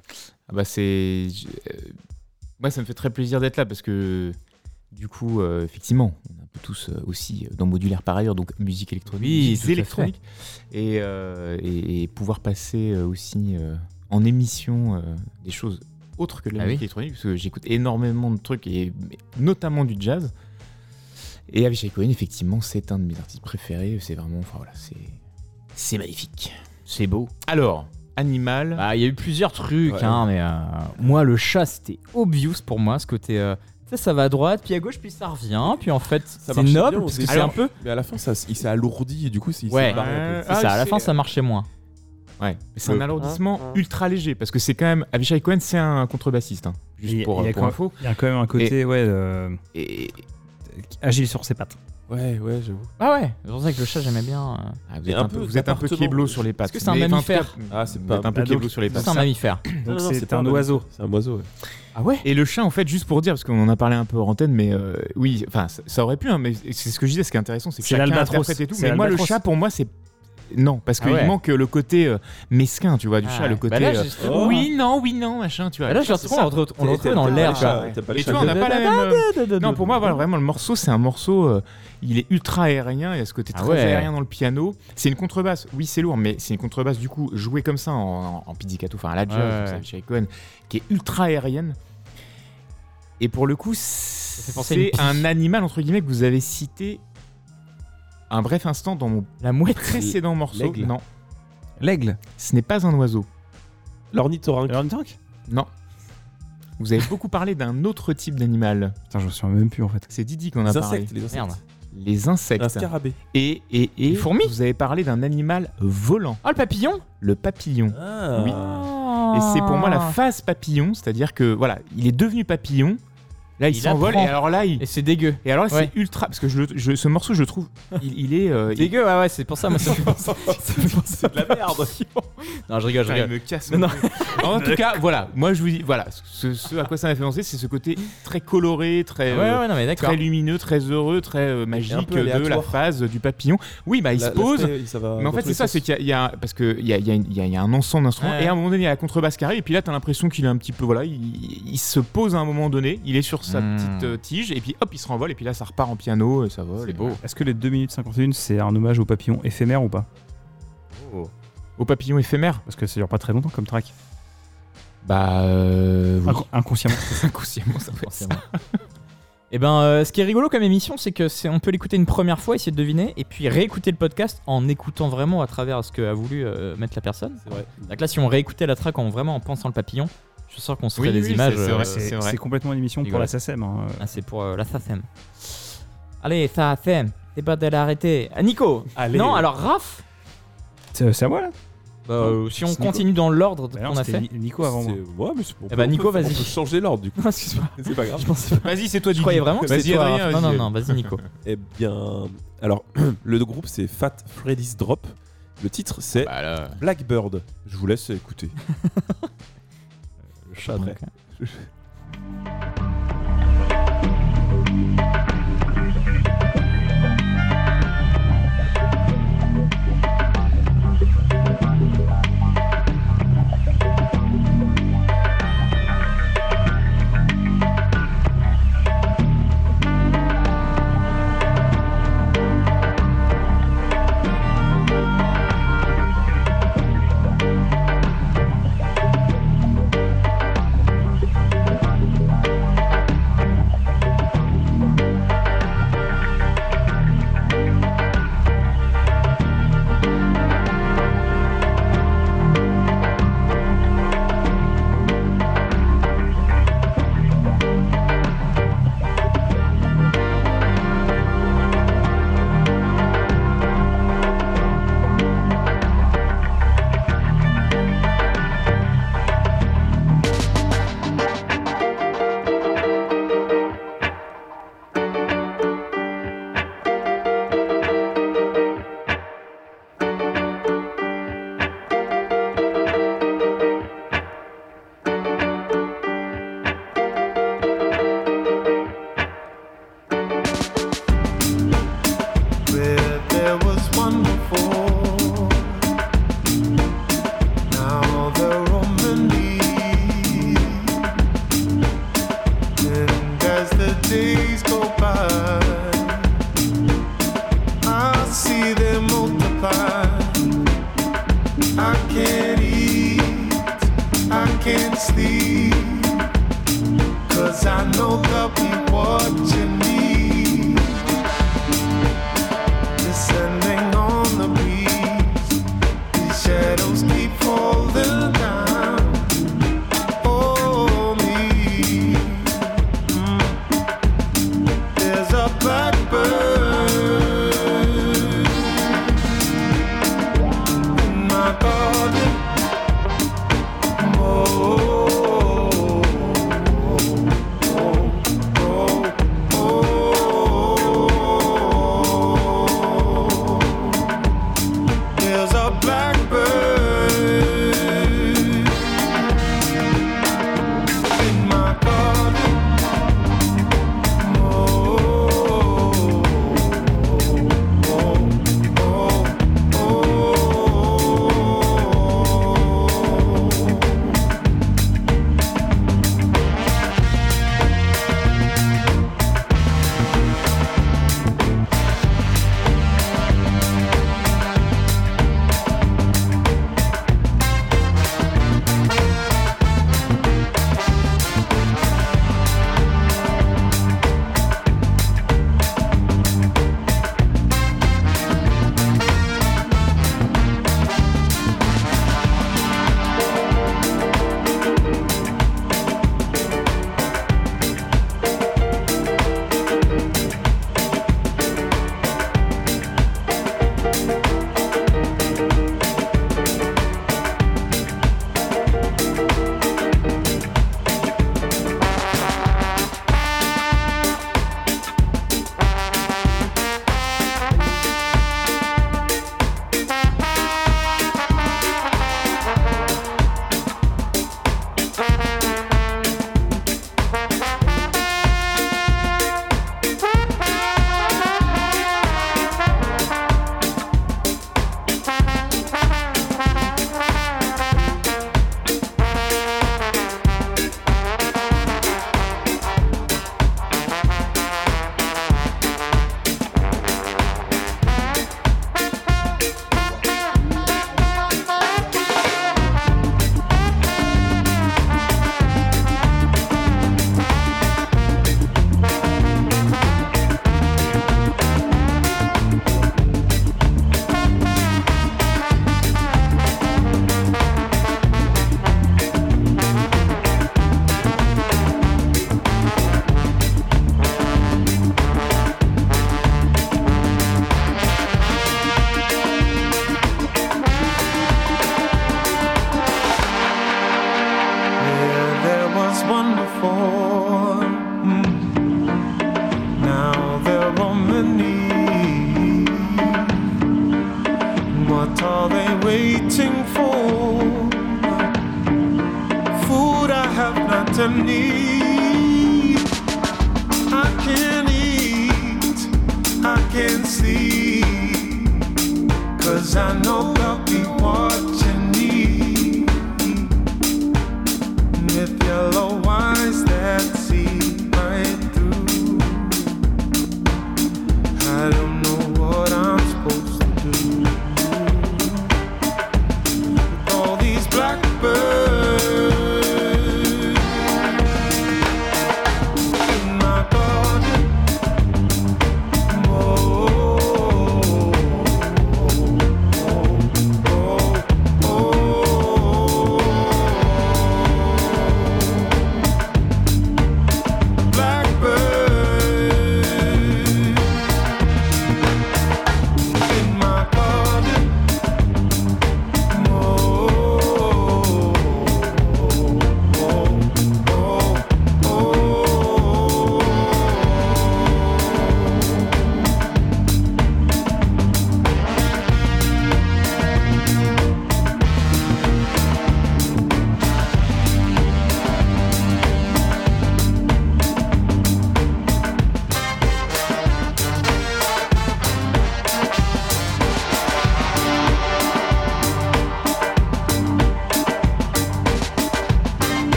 Ah bah c'est. euh, Moi, ça me fait très plaisir d'être là parce que du coup, euh, effectivement, on est un peu tous euh, aussi dans modulaire par ailleurs, donc musique électronique,
Oui,
musique électronique, et, euh, et, et pouvoir passer aussi en émission des choses autres que de la
Ah
musique
oui.
électronique, parce que j'écoute énormément de trucs et notamment du jazz. Et Avishai Cohen, effectivement, c'est un de mes artistes préférés. C'est vraiment, enfin voilà, c'est c'est magnifique, c'est beau. Alors, animal.
Bah, il y a eu plusieurs trucs,
Ouais.
hein, mais euh, moi, le chat, c'était obvious pour moi, ce côté. euh, sais, ça va à droite, puis à gauche, puis ça revient, puis en fait, c'est
marchait
noble,
bien au
parce que
début.
c'est un
Alors,
peu.
Mais à la fin, ça, s- il s'est alourdi et du coup, c'est- il s'est
Ouais.
barré un peu.
Euh,
C'est
Ah,
ça, à la
c'est-
fin, ça marchait moins.
Ouais, mais c'est un
Euh,
alourdissement ultra léger parce que c'est quand même Avishai Cohen, c'est un contrebassiste, hein, juste
Il y a-
pour,
il y a
pour
quand-
info.
Il y a quand même un côté, ouais, euh,
Et
agile sur ses pattes.
Ouais, ouais, j'avoue.
Ah ouais, c'est pour ça que le chat, j'aimais bien. euh,
ah, vous
Et
êtes
un
un
peu
peu, vous êtes un peu kéblo sur les pattes.
Est-ce que c'est un
Mais, enfin, en
mammifère
Ah, c'est
vous
pas
êtes un peu
ah,
kéblo sur les
C'est
pattes.
un mammifère.
Donc
Non, non,
c'est
pas
un oiseau.
C'est un oiseau, ouais.
Ah ouais
Et le chat, en fait, juste pour dire, parce qu'on en a parlé un peu hors antenne, mais euh, oui, enfin, ça, ça aurait pu, hein, mais c'est ce que je disais, ce qui est intéressant, c'est que
C'est
chacun
l'albatros.
interprète et tout.
C'est
Mais moi, le
l'albatros.
chat, pour moi, c'est non, parce
Ah
qu'il
ouais.
manque le côté euh, mesquin, tu vois, du
Ah
chat,
ouais.
le côté.
Bah là,
euh,
justement,
oui, non, oui, non, machin, tu vois.
Bah là, je le retrouve, on le retrouve- on le retrouve
T'aimes
dans l'air. tu vois.
t'aimes pas les
Et tu
chats
vois, on n'a pas la même. euh, Non, pour moi, voilà, vraiment, le morceau, c'est un morceau. euh, il est ultra aérien. Il y a ce côté
Ah
très
ouais.
aérien dans le piano. C'est une contrebasse. Oui, c'est lourd, mais c'est une contrebasse, du coup, jouée comme ça en, en, en pizzicato, enfin à la jazz,
Ouais,
comme
ouais.
ça, Avishai Cohen, qui est ultra aérienne. Et pour le coup,
fait penser à une
c'est
pie.
un animal, entre guillemets, que vous avez cité un bref instant dans mon
La mouette.
précédent morceau.
L'aigle.
Non,
L'aigle.
ce n'est pas un oiseau.
L'ornithorynque.
L'ornithorynque
Non. Vous avez beaucoup parlé d'un autre type d'animal.
Putain, je me souviens même plus en fait.
C'est Didi qu'on a
Les
parlé.
insectes, les insectes.
Merde.
Les insectes.
Un scarabée.
Et, et, et
Les fourmis
vous avez parlé d'un animal volant,
Ah, le papillon
le papillon.
Ah.
Oui. Et c'est pour moi la phase papillon, c'est-à-dire que voilà, il est devenu papillon. Là, il,
Il
s'envole et alors là, il,
Et c'est dégueu.
et alors là,
Ouais.
c'est ultra parce que je, le- je- ce morceau, je trouve, il, il est, euh, il-
Dégueu, ouais, ouais, c'est pour ça, moi, *laughs*
C'est de la merde.
Non, je rigole, je
il
rigole.
me casse.
Non, *laughs*
en tout cas, voilà, moi je vous dis, voilà, ce, ce à quoi ça m'a fait penser, c'est ce côté très coloré, très,
Ouais,
euh,
ouais, non, mais d'accord.
très lumineux, très heureux, très euh, magique
peu
de la phase du papillon. Oui, bah il se pose. Mais en fait, c'est ça, c'est qu'il y a, il y a- parce que il y a, il il il un ensemble d'instruments et à un moment donné, il y a la contrebasse arrive et puis là, t'as l'impression qu'il est un petit peu, voilà, il, il se pose à un moment donné, il est sur sa
Hmm.
petite euh, tige et puis hop, il se renvole et puis là, ça repart en piano et ça vole.
C'est
et
beau.
voilà.
Est-ce que les 2 minutes 51 c'est un hommage au papillon éphémère ou pas
Au papillon éphémère,
Parce que ça dure pas très longtemps comme track.
bah, euh, oui.
Inconsciemment. *laughs*
inconsciemment, ça fait ça.
Et ben, euh, ce qui est rigolo comme émission, c'est que c'est on peut l'écouter une première fois, essayer de deviner, et puis réécouter le podcast en écoutant vraiment à travers ce que a voulu euh, mettre la personne.
C'est vrai.
Donc là, si on réécoutait la track en vraiment en pensant le papillon, je suis sûr qu'on se
Oui,
des
oui,
images.
c'est-
euh.
C'est complètement une émission pour la SACEM. hein.
Ah, c'est pour euh, la SACEM. Allez, SACEM, c'est pas de l'arrêter. Ah, Nico
Allez.
Non, alors Raph
C'est c'est à moi là
bah, euh, Si on
Nico.
continue dans l'ordre
Bah non,
qu'on a fait.
Ni- Nico avant moi.
Ouais, mais on
Eh bah, Nico, vas-y.
On peut changer l'ordre du coup. *laughs*
Excuse-moi. *laughs*
C'est pas grave.
Vas-y, c'est toi,
Je
Didi.
croyais vraiment que
Vas-y,
c'était toi. Non, non,
vas-y.
non, vas-y, Nico. *laughs*
Eh bien, alors *clears throat* le groupe c'est Fat Freddy's Drop. Le titre c'est
Bah.
Blackbird. Je vous laisse écouter.
Le chat,
donc. *laughs*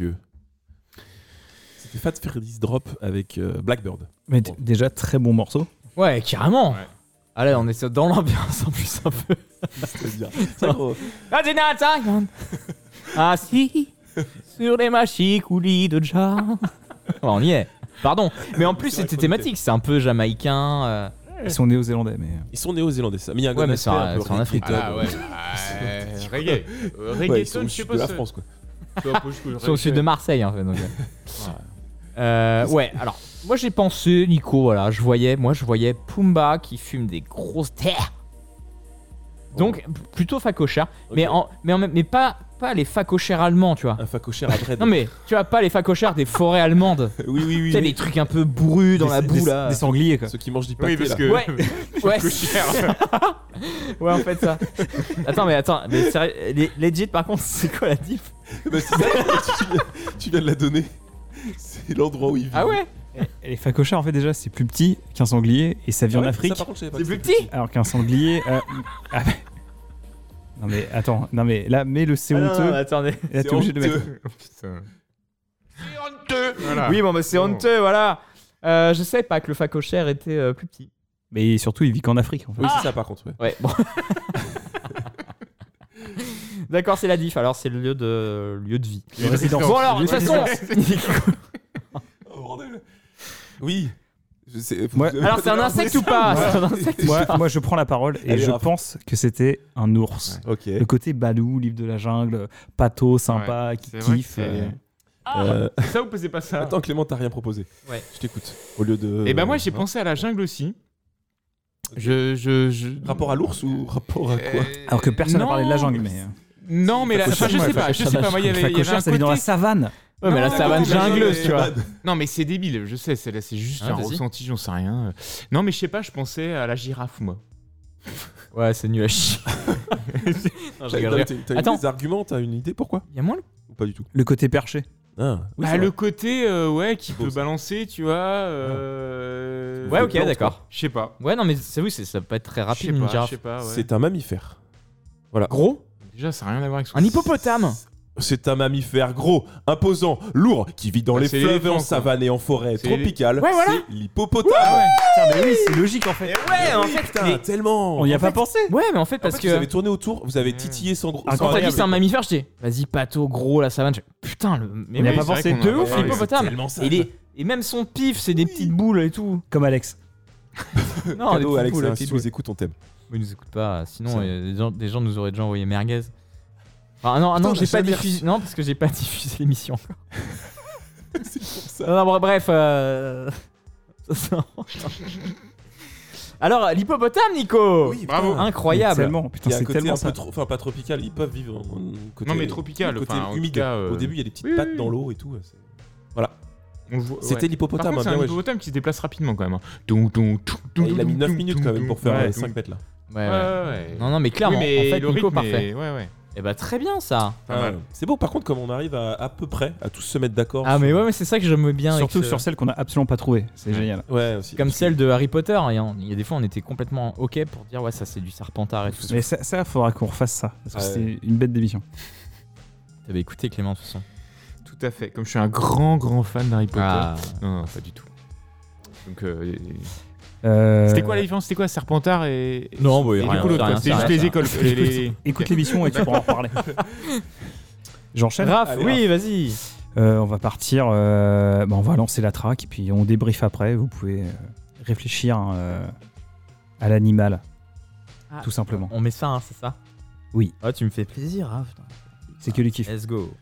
messieurs, c'était Fat Freddy's Drop avec euh, Blackbird.
Mais d- déjà, très bon morceau.
Ouais, carrément.
Ouais.
Allez, on est dans l'ambiance en plus un peu.
Ça, gros. *laughs*
Ah, c'est Nathan. *laughs* Assis sur les machines coulis de Jah. on y est. Pardon. Mais en plus, c'était thématique. C'est un peu jamaïcain. euh,
Ils sont néo-zélandais, mais.
Ils sont néo-zélandais, ça. Mais il y a un
Ouais, mais c'est en-
un peu
c'est en Afrique.
Ah ouais. *laughs* Euh, reggae. Euh,
Ouais,
Reggaeton, je
la
ça-
France, quoi.
C'est
au sud de Marseille, en fait. donc, *laughs* euh.
Ouais.
Euh, ouais, alors, moi j'ai pensé, Nico, voilà, je voyais, moi je voyais Pumba qui fume des grosses terres. Donc, p- plutôt facochère, mais, en, mais, en même- mais pas, pas les facochères allemands, tu vois.
Un facochère à dread.
Non, mais tu vois, pas les facochères des forêts allemandes. *laughs*
Oui, oui,
Tu
oui.
sais,
oui.
les trucs un peu bourrus dans
Des-
la
des-
boue là.
Des sangliers, quoi.
Ceux qui mangent du pâté,
Oui, parce
là.
que.
Ouais, *laughs* ouais, ouais, en fait, ça. Attends, mais attends, mais sérieux, les- legit, par contre, c'est quoi la diff? *laughs*
Bah, c'est ça, tu, viens, *laughs* tu viens de la donner. C'est l'endroit où il vit.
Ah ouais
Et les facochards, en fait, déjà, c'est plus petit qu'un sanglier et ça vit
Ah
en
ouais,
Afrique.
Ça, par contre, je savais pas
C'est
que
plus
c'était
petit
Alors qu'un sanglier. euh, ah, mais- Non, mais attends, non, mais là, mets le c'est
Ah non, non,
honteux.
attendez.
Là, t'es obligé de mettre.
Putain. Voilà.
Oui, bon, bah c'est
Bon.
honteux, voilà. Euh, je sais pas que le facochère était euh, plus petit.
Mais surtout, il vit qu'en Afrique, en fait.
Oui, c'est ça, par contre. Ouais.
Ouais, bon. *laughs* D'accord, c'est la diff. Alors, c'est le lieu de, lieu de vie.
Résidence.
Bon, alors, de toute façon. *laughs*
Oh, bordel. Oui. Je sais,
Ouais.
vous avez
alors, c'est un *laughs* insecte ou pas
Ouais.
C'est un *laughs* insecte ou
Moi,
pas
moi, je prends la parole et
Allez,
je pense que c'était un ours.
Ok.
Le côté Balou, livre de la jungle, pato, sympa, qui kiffe. euh,
Euh,
C'est ça ou c'est pas ça
Attends, Clément, t'as rien proposé.
Ouais.
Je t'écoute. Au lieu de.
Et ben moi j'ai
hein.
pensé à la jungle aussi. Je, je, je...
Rapport à l'ours ou rapport à quoi
Euh,
Alors que personne n'a parlé de la jungle, mais.
Non mais la... enfin, je sais pas, je sais pas. Moi il y avait, il y avait un
dans la
côté.
savane.
Ouais, mais la savane jungleuse, tu vois.
Non mais c'est débile, je sais, c'est là, c'est juste
Ah,
un ressenti, j'en sais rien. Non mais je sais pas, je pensais à la girafe moi. *laughs*
Ouais, c'est nul à chier. *laughs*
T'as des arguments T'as une idée pourquoi?
Il y a moins le-
Ou pas du tout?
Le côté perché.
Ah, oui,
bah le côté euh, ouais qui peut
ça.
balancer, tu vois. euh,
Ouais, ok, d'accord.
Je sais pas.
Ouais, non, mais c'est oui, c'est- ça peut être très rapide, une girafe.
ouais.
C'est un mammifère.
Gros?
Déjà ça n'a rien à voir avec son
Un hippopotame
C'est un mammifère gros, imposant, lourd, qui vit dans
Ah,
les fleuves, en savane et en forêt tropicale.
Ouais, voilà.
C'est l'hippopotame.
Putain, mais oui, c'est logique en fait.
Ouais, en
Oui,
fait,
putain,
mais-
tellement.
On n'y a
En
pas
fait-
pensé.
Ouais, mais en fait,
En
parce
fait,
que.
vous avez tourné autour, vous avez titillé sans gros.
Quand
sans
t'as dit c'est un mammifère, je dis, vas-y, pato, gros, la savane. Putain, le. Mais
On n'y a pas pensé.
de ouf, l'hippopotame. Et, même son pif, c'est des petites boules et tout.
Comme Alex. *laughs*
Non,
Alex, si nous écoutes, on t'aime.
Ils nous écoutent pas. Sinon, euh, des, gens, des gens nous auraient déjà envoyé merguez. Enfin, non, ah non, j'ai pas diffusé. Non, parce que j'ai pas *laughs* diffusé l'émission. encore. *laughs*
C'est pour ça.
Non, non, bon, bref. euh, *laughs* Alors, l'hippopotame, Nico
Oui,
Bravo.
Incroyable.
Tellement. Putain, c'est
côté
tellement
un
ça.
peu trop, enfin pas tropical, ils peuvent vivre en en côté.
Non, mais tropical,
côté
enfin,
humide.
cas, euh,
Au début, il y a des petites
oui,
pattes
oui,
dans l'eau et tout.
voit-
C'était
ouais.
L'hippopotame.
contre, c'est
hein,
un
ouais.
hippopotame qui se déplace rapidement quand même. hein.
Il a mis
doum,
9
doum,
minutes quand même pour faire
ouais,
euh, 5 mètres là.
Ouais,
Ouais.
Non, non, mais clairement,
Oui, mais
en fait,
le
Nico,
rythme
parfait.
est- Ouais, ouais.
Et bah, très bien ça.
Pas mal.
C'est beau, par contre, comme on arrive à à peu près à tous se mettre d'accord.
Ah, mais ouais, mais c'est ça que j'aime bien. avec
Surtout
ce-
sur celle qu'on a absolument pas trouvée. C'est génial.
Ouais, aussi.
Comme celle de Harry Potter. et on- Il y a des fois, on était complètement OK pour dire, ouais, ça, c'est du serpentard et tout.
Mais ça, ça, faudra qu'on refasse ça. Parce que
Ouais.
c'est une bête d'émission.
T'avais écouté Clément, de toute façon.
Tout à fait. Comme je suis un grand, grand fan d'Harry Potter.
Ah.
Non, non, pas du tout. Donc, euh,
Euh,
c'était quoi la différence C'était quoi Serpentard et.
Non, bah,
et
rien,
du coup, l'autre, C'était juste
rien.
les écoles. les- les-
Écoute l'émission et tu pourras en reparler. *laughs* J'enchaîne.
Raph,
Allez,
oui, vas-y.
Euh, on va partir. euh, bah, on va lancer la track et puis on débrief après. Vous pouvez euh, réfléchir euh, à l'animal,
Ah.
tout simplement.
On met ça, hein, c'est ça
Oui.
Oh, tu me fais plaisir, Raph.
C'est que les kiffs.
Let's go.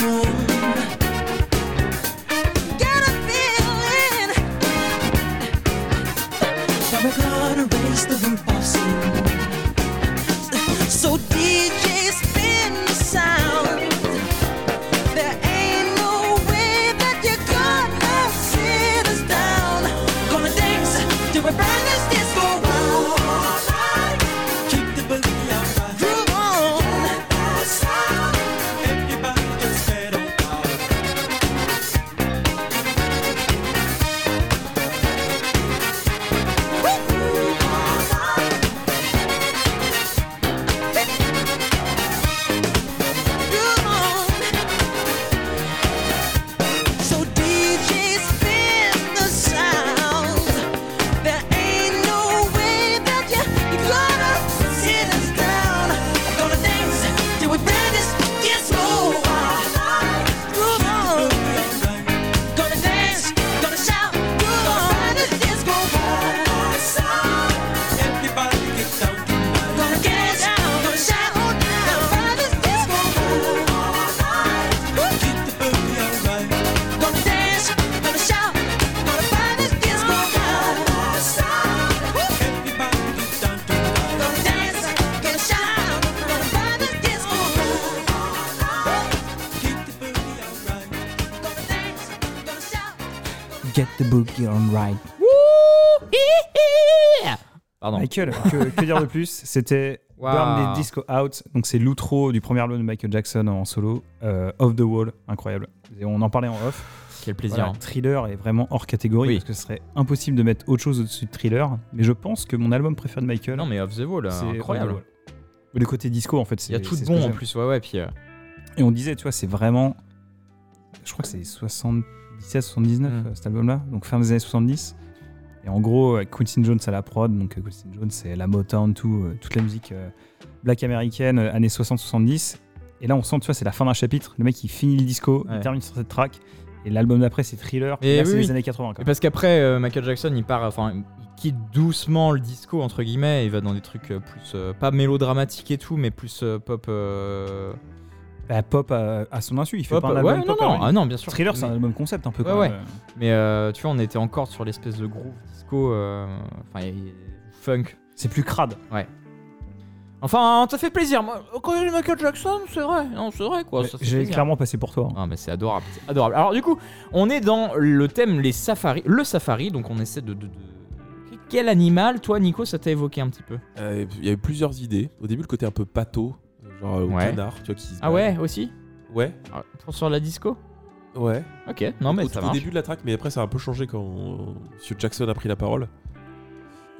home Right.
Pardon.
Michael, que, que dire de plus? C'était *laughs*
Wow.
Burn the Disco Out. Donc c'est l'outro du premier album de Michael Jackson en solo, euh, Off the Wall, incroyable. Et on en parlait en off.
Quel plaisir.
Voilà, Thriller est vraiment hors catégorie
Oui.
parce que ce serait impossible de mettre autre chose au-dessus de Thriller. Mais je pense que mon album préféré de Michael,
Non, mais Off the Wall,
c'est
incroyable.
Wall. Le côté disco en fait, c'est
Il y a tout de bon en plus, ouais, ouais. Puis, euh,
Et on disait, tu vois, c'est vraiment. Je crois que c'est 77, 79
Mm.
euh, cet album-là, donc fin des années 70. Et en gros, avec Quincy Jones à la prod, donc euh, Quincy Jones, c'est la Motown, tout, euh, toute la musique black américaine, années 60-70. Et là, on sent, tu vois, c'est la fin d'un chapitre. Le mec, il finit le disco,
Ouais.
il termine sur cette track. Et l'album d'après, c'est Thriller.
Et
Et là,
oui,
c'est
oui.
les années 80.
Et parce qu'après, euh, Michael Jackson, il part, enfin, il quitte doucement le disco entre guillemets. Il va dans des trucs plus euh, pas mélodramatiques et tout, mais plus euh, pop. Euh,
Bah, pop à, à son insu, il fait
pop,
pas un
ouais,
album
non,
pop.
non,
hein.
ah non, bien sûr.
Thriller, c'est un album concept un peu.
Ouais,
quand
ouais.
même.
Mais euh, tu vois, on était encore sur l'espèce de groove disco, euh, enfin, il y a- funk.
C'est plus crade.
Enfin, ça fait plaisir. Moi, quand il y a Michael Jackson, c'est vrai. Non, c'est vrai quoi.
J'ai clairement passé pour toi. hein.
Ah mais c'est adorable, adorable. Alors du coup, on est dans le thème les safaris, le safari, donc on essaie de, de- de- Quel animal, toi Nico, ça t'a évoqué un petit peu?
Euh, Il y a eu plusieurs idées. Au début, le côté un peu pato, genre euh, au
Ouais.
canard, tu vois, qui se
Ah ouais, aussi
Ouais,
Ah, Pour sur la disco
ouais.
Ok, non mais
au,
ça
au
marche.
début de la track, mais après ça a un peu changé quand Monsieur Jackson a pris la parole.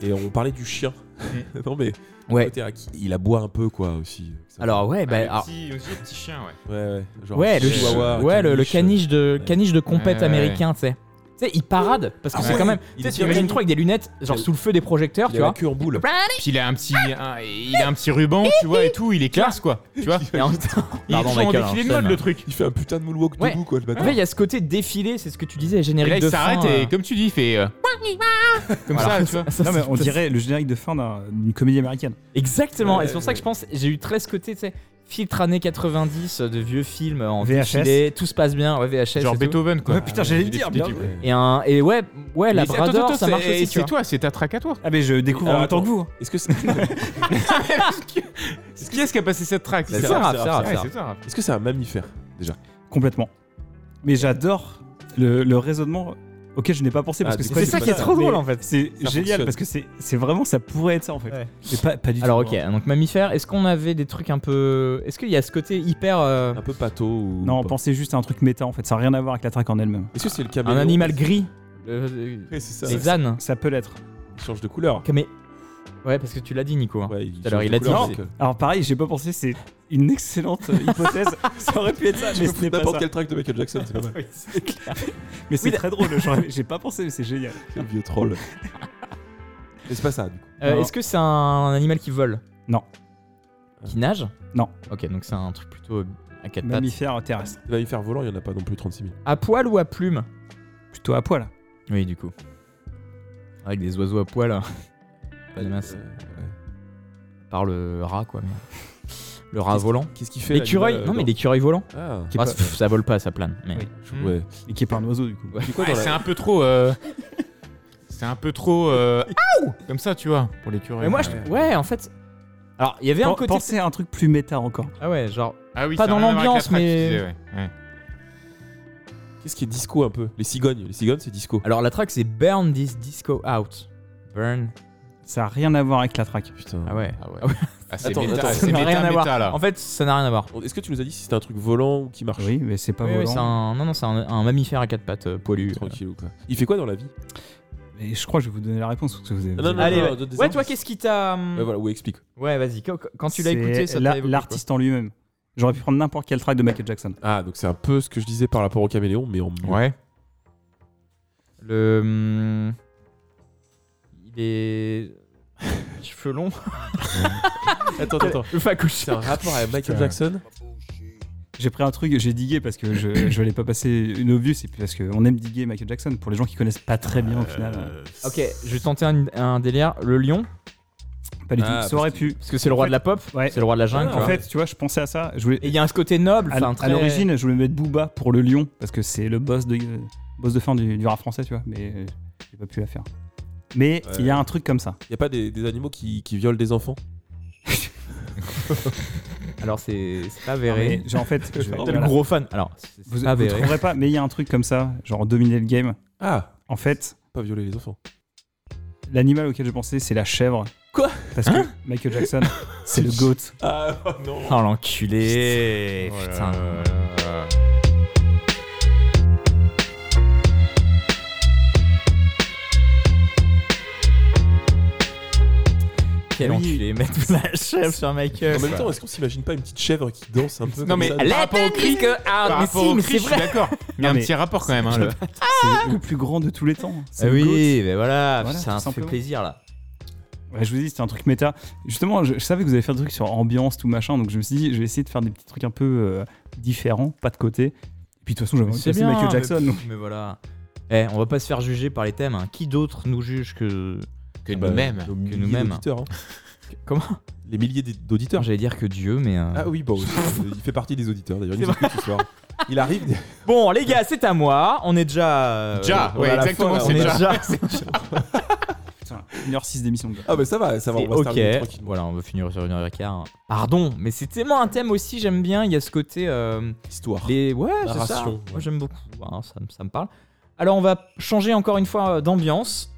Et on parlait du chien. *laughs* non mais
Ouais.
il aboie un peu quoi aussi.
Alors ouais, bah,
Ah,
alors-
petit, aussi, le petit chien, ouais.
ouais ouais. Genre
ouais, le,
chihuahua,
ouais, le, le
caniche.
de
Ouais.
caniche de compète
Ouais,
américain, tu sais. Tu sais, il parade parce que
Ah
c'est
ouais.
quand même.
Il
Tu
est
sais, tu imagines
bien
trop avec des lunettes, genre
Il
sous le feu des projecteurs,
Il
tu
a la
vois.
queue en boule.
Puis il a un petit, un- il a un petit ruban, tu vois, et tout, il est classe, quoi. Tu vois
Et en *laughs* même temps-
Il
Pardon,
est toujours en
Michael,
défilé
hein,
de mode, le truc.
Il fait un putain de moonwalk
Ouais.
debout quoi le
En
bâtard.
fait, il y a ce côté défilé, c'est ce que tu disais,
Et
générique
là, il
de
s'arrête
fin,
et,
euh,
comme tu dis, il fait. euh, Comme
voilà.
ça, tu *laughs* vois.
Ça,
Non, mais
c'est-
on dirait le générique de fin d'un- d'une comédie américaine.
Exactement, et c'est pour ça que je pense, j'ai eu très ce côté, tu sais, filtre années 90 de vieux films en
VHS.
tout se passe bien, ouais, VHS.
Genre
et tout.
Beethoven, quoi.
Ouais, putain, j'allais le dire, bien.
Et, un, et ouais, ouais, Labrador,
attends,
ça marche
c'est-
aussi,
toi, c'est ta track à toi.
Ah, mais je découvre en
Alors,
même temps que vous.
Est-ce que c'est *laughs*
Qui est-ce qui a passé cette track
C'est
ça. rap.
est-ce que c'est un mammifère déjà?
Complètement. Mais j'adore le, le raisonnement auquel je n'ai pas pensé parce
Ah,
que
c'est
C'est ça qui est trop drôle en fait.
C'est
Ça
génial
fonctionne.
parce que c'est c'est vraiment ça pourrait être ça en fait.
Ouais.
Mais pas, pas du tout.
Alors ok, donc mammifère, est-ce qu'on avait des trucs un peu... Est-ce qu'il y a ce côté hyper... euh,
Un peu pato ou.
Non,
pas.
pensez juste à un truc méta en fait, ça n'a rien à voir avec la traque en elle-même.
Est-ce que c'est le
un
caméléon
animal gris euh,
Ouais, c'est ça.
Les ânes
Ça peut l'être.
Il change de couleur.
Mais... Ouais, parce que tu l'as dit Nico. hein.
Ouais, il
a dit
couleur,
non.
donc, euh,
Alors pareil, j'ai pas pensé, c'est une excellente euh, hypothèse. *laughs* ça aurait pu être ça, mais ce n'est pas
n'importe quel track de Michael Jackson, c'est pas *laughs* mal.
Oui, c'est clair. Mais c'est
Oui,
très drôle, j'ai pas pensé, mais c'est génial. *laughs*
Quel vieux troll. Mais c'est pas ça, du coup.
Euh. Est-ce que c'est un animal qui vole?
Non.
Qui nage?
Non.
Ok, donc c'est un truc plutôt à quatre pattes.
Mammifère terrestre.
Les mammifères volants, il y en a pas non plus 36 000.
À poil ou à plume?
Plutôt à poil.
Oui, du coup. Avec des oiseaux à poil, hein. pas de masse.
Euh, ouais.
Par le rat, quoi. mais- Le rat volant.
Qu'est-ce qu'il fait
L'écureuil Non, mais
dans-
l'écureuil volant.
Ah,
Qui est
Ah,
pas-
pff, ça vole pas, ça plane. Mais...
Oui.
ouais.
Et qui est pas un oiseau du coup.
C'est quoi
Ouais,
dans
c'est
la-
un peu trop. euh, C'est un peu trop. euh, Aouh Comme ça, tu vois, pour les curieux.
Mais moi, je... ouais, en fait. Alors, il y avait un
Pen-
côté.
Pensez à un truc plus méta encore.
Ah ouais, genre.
Ah oui,
Pas
ça a
dans
rien à voir avec
l'ambiance, mais-
tu disais, ouais. Ouais.
Qu'est-ce qui est disco un peu? Les cigognes. Les cigognes, c'est disco.
Alors, la track, c'est Burn This Disco Out. Burn.
Ça a rien à voir avec la traque.
Putain.
Ah ouais.
Ah ouais.
Ah ouais.
Ah, c'est
Attends,
méta,
attends,
c'est
Ça n'a
méta,
rien à
méta,
voir.
là.
En fait, ça n'a rien à voir.
Est-ce que tu nous as dit si c'était un truc volant ou qui marche?
Oui, mais c'est pas
Oui, oui,
volant.
c'est un... Non, non, c'est un, un mammifère à quatre pattes euh, poilu.
Tranquille ou quoi? Il fait quoi dans la vie?
Je crois que je vais vous donner la réponse parce que vous avez.
Non, non, non,
Allez,
non,
ouais.
donne des
Ouais,
indices.
toi, qu'est-ce qui t'a. hum,
Ouais, voilà, ou explique.
Ouais, vas-y. Quand, quand tu l'as
C'est
écouté, ça
la-
t'a
L'artiste en lui-même. J'aurais pu prendre n'importe quel track de Michael Jackson.
Ah, donc c'est un peu ce que je disais par rapport au caméléon, mais en mieux.
Ouais.
Le. hum, Il est. *laughs* Cheveux longs.
Attends, attends.
Le facoche.
C'est un rapport avec Michael
Putain.
Jackson
J'ai pris un truc, j'ai digué parce que je, je l'ai pas passé une obvious et puis parce qu'on aime diguer Michael Jackson. Pour les gens qui connaissent pas très bien au final, euh,
Ok, je vais tenter un, un délire. Le lion,
pas du
Ah,
tout.
parce
Ça aurait
que-
pu.
parce que c'est le roi de la pop,
Ouais.
c'est le roi de la jungle.
Ah,
En fait, tu vois, je pensais à ça. Je voulais,
Et il y a un côté noble.
à, l'origine, je voulais mettre Booba pour le lion parce que c'est le boss de boss de fin du, du rap français, tu vois. Mais euh, j'ai pas pu la faire. Mais il y a un truc comme ça.
Il y a pas des, des animaux qui, qui violent des enfants *laughs*
Alors c'est c'est pas avéré.
j'ai- en fait, je-
T'es
voilà.
le gros fan. Alors, c'est
vous,
pas
vous
avéré.
trouverez pas, mais il y a un truc comme ça, genre dominer le game.
Ah
En fait,
Pas violer les enfants.
l'animal auquel je pensais, c'est la chèvre.
Quoi?
Parce que Michael Jackson, *laughs* c'est le goat.
Ah non
Oh l'enculé.
Oh là
Putain. Quel
Oui.
enculé. Mettre la chèvre sur Michael.
En même temps, est-ce qu'on s'imagine pas une petite chèvre qui danse un peu
Non,
comme
mais par rapport au cri,
que. Ah,
par
mais
rapport
si, mais c'est
je suis
vrai.
d'accord. Il y a un petit rapport quand même. hein, le-
C'est le plus grand de tous les temps. C'est
Ah oui, mais voilà, ça fait plaisir là.
Ouais, je vous dis, c'était un truc méta. Justement, je, je savais que vous allez faire des trucs sur ambiance, tout machin, donc je me suis dit, je vais essayer de faire des petits trucs un peu euh, différents, pas de côté. Et puis de toute façon, j'avais envie de passer Michael Jackson.
mais,
donc-
mais voilà. Eh, on va pas se faire juger par les thèmes. hein. Qui d'autre nous juge que
Que
Bah,
nous-mêmes.
milliers
nous-mêmes.
d'auditeurs, hein. *laughs*
Comment?
Les milliers d'auditeurs.
J'allais dire que Dieu, mais. euh,
Ah oui, bon, il fait partie des auditeurs d'ailleurs. Il
C'est
nous écoute ce soir. Il arrive. des- *laughs*
Bon, les gars, c'est à moi. On est déjà. euh,
Déjà, ouais, exactement, *laughs* c'est déjà.
Putain, 1h06 d'émission. gars.
Ah bah ça va, ça va. On va se terminer
ok. Voilà, on va finir sur une heure et quart. Pardon, mais c'est tellement un thème aussi, j'aime bien. Il y a ce côté. euh,
Histoire.
les... Ouais, c'est ça. Moi, j'aime beaucoup. hein, ça, me- ça me parle. Alors, on va changer encore une fois euh, d'ambiance.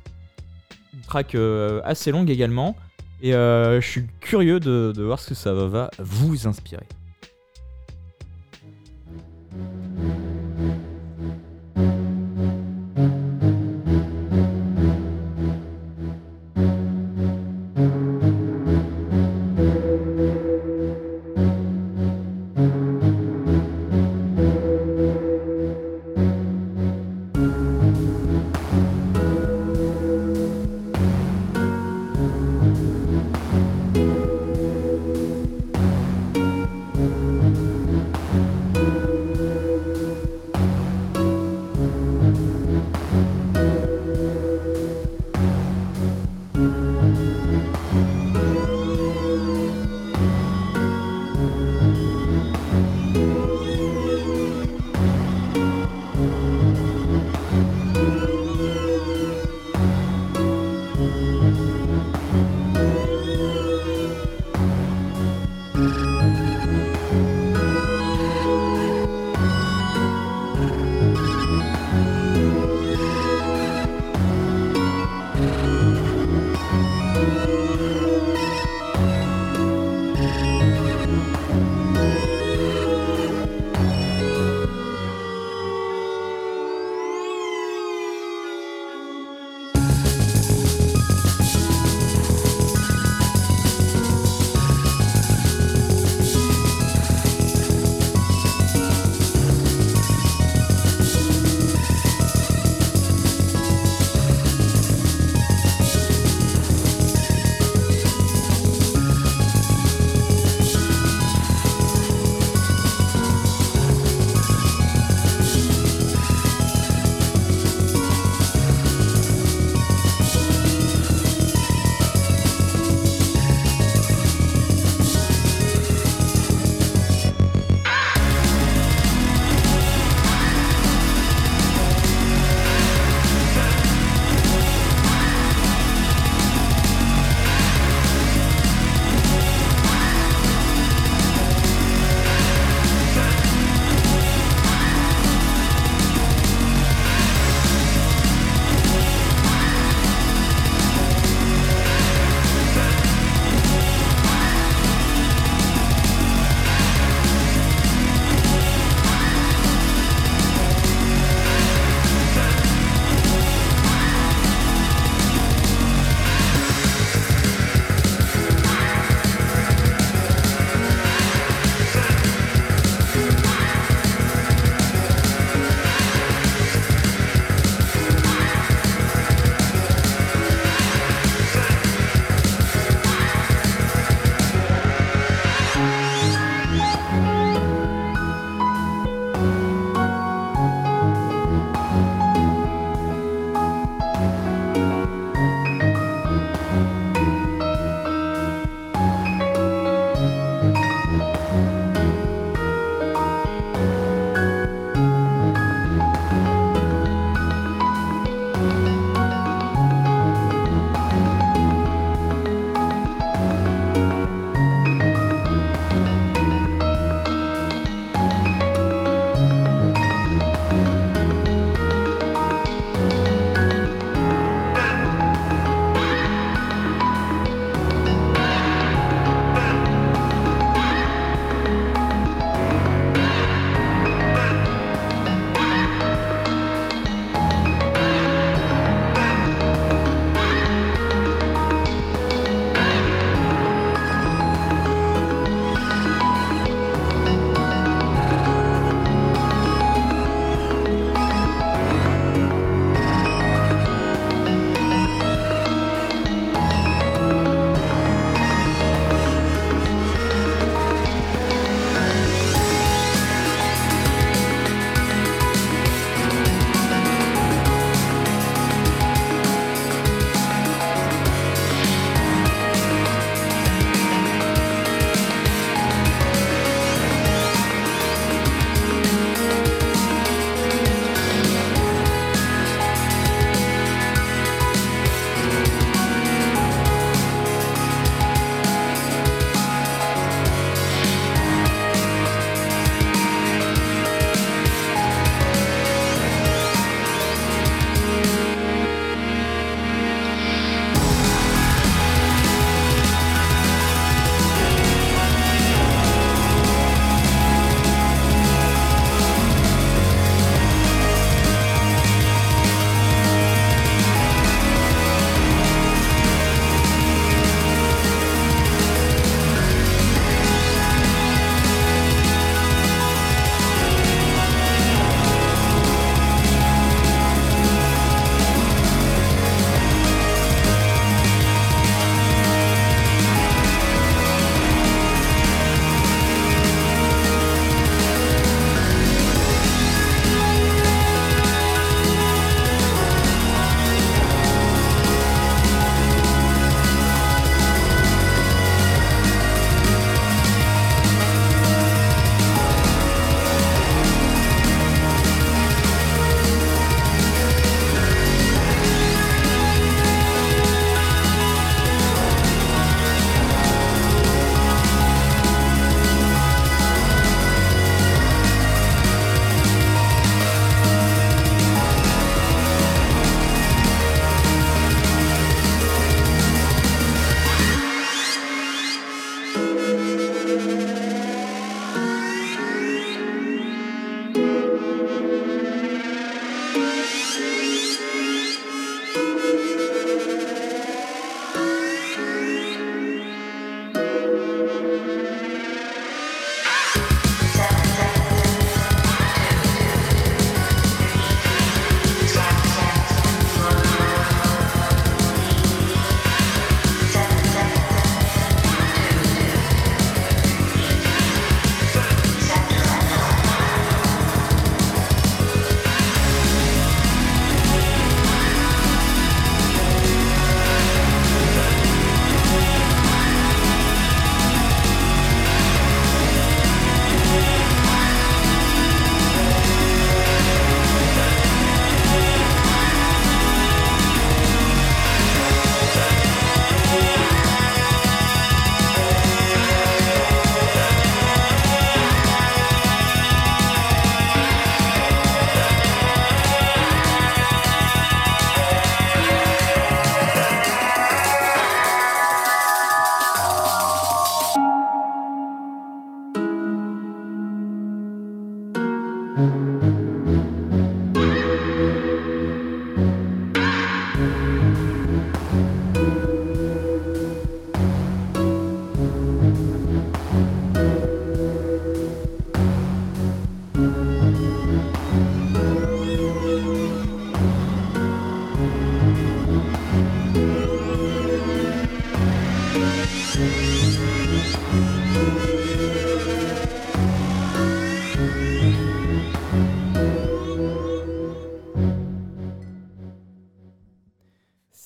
Une track euh, assez longue également. Et euh, je suis curieux de, de voir ce que ça va, va vous inspirer.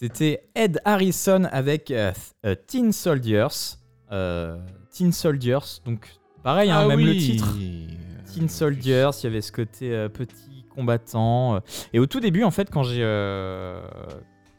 C'était Ed Harrison avec euh, euh, Teen Soldiers. Euh, Teen Soldiers, donc pareil, hein,
Ah
même le titre. Teen Soldiers, il y avait ce côté petit combattant. Et au tout début, en fait, quand j'ai.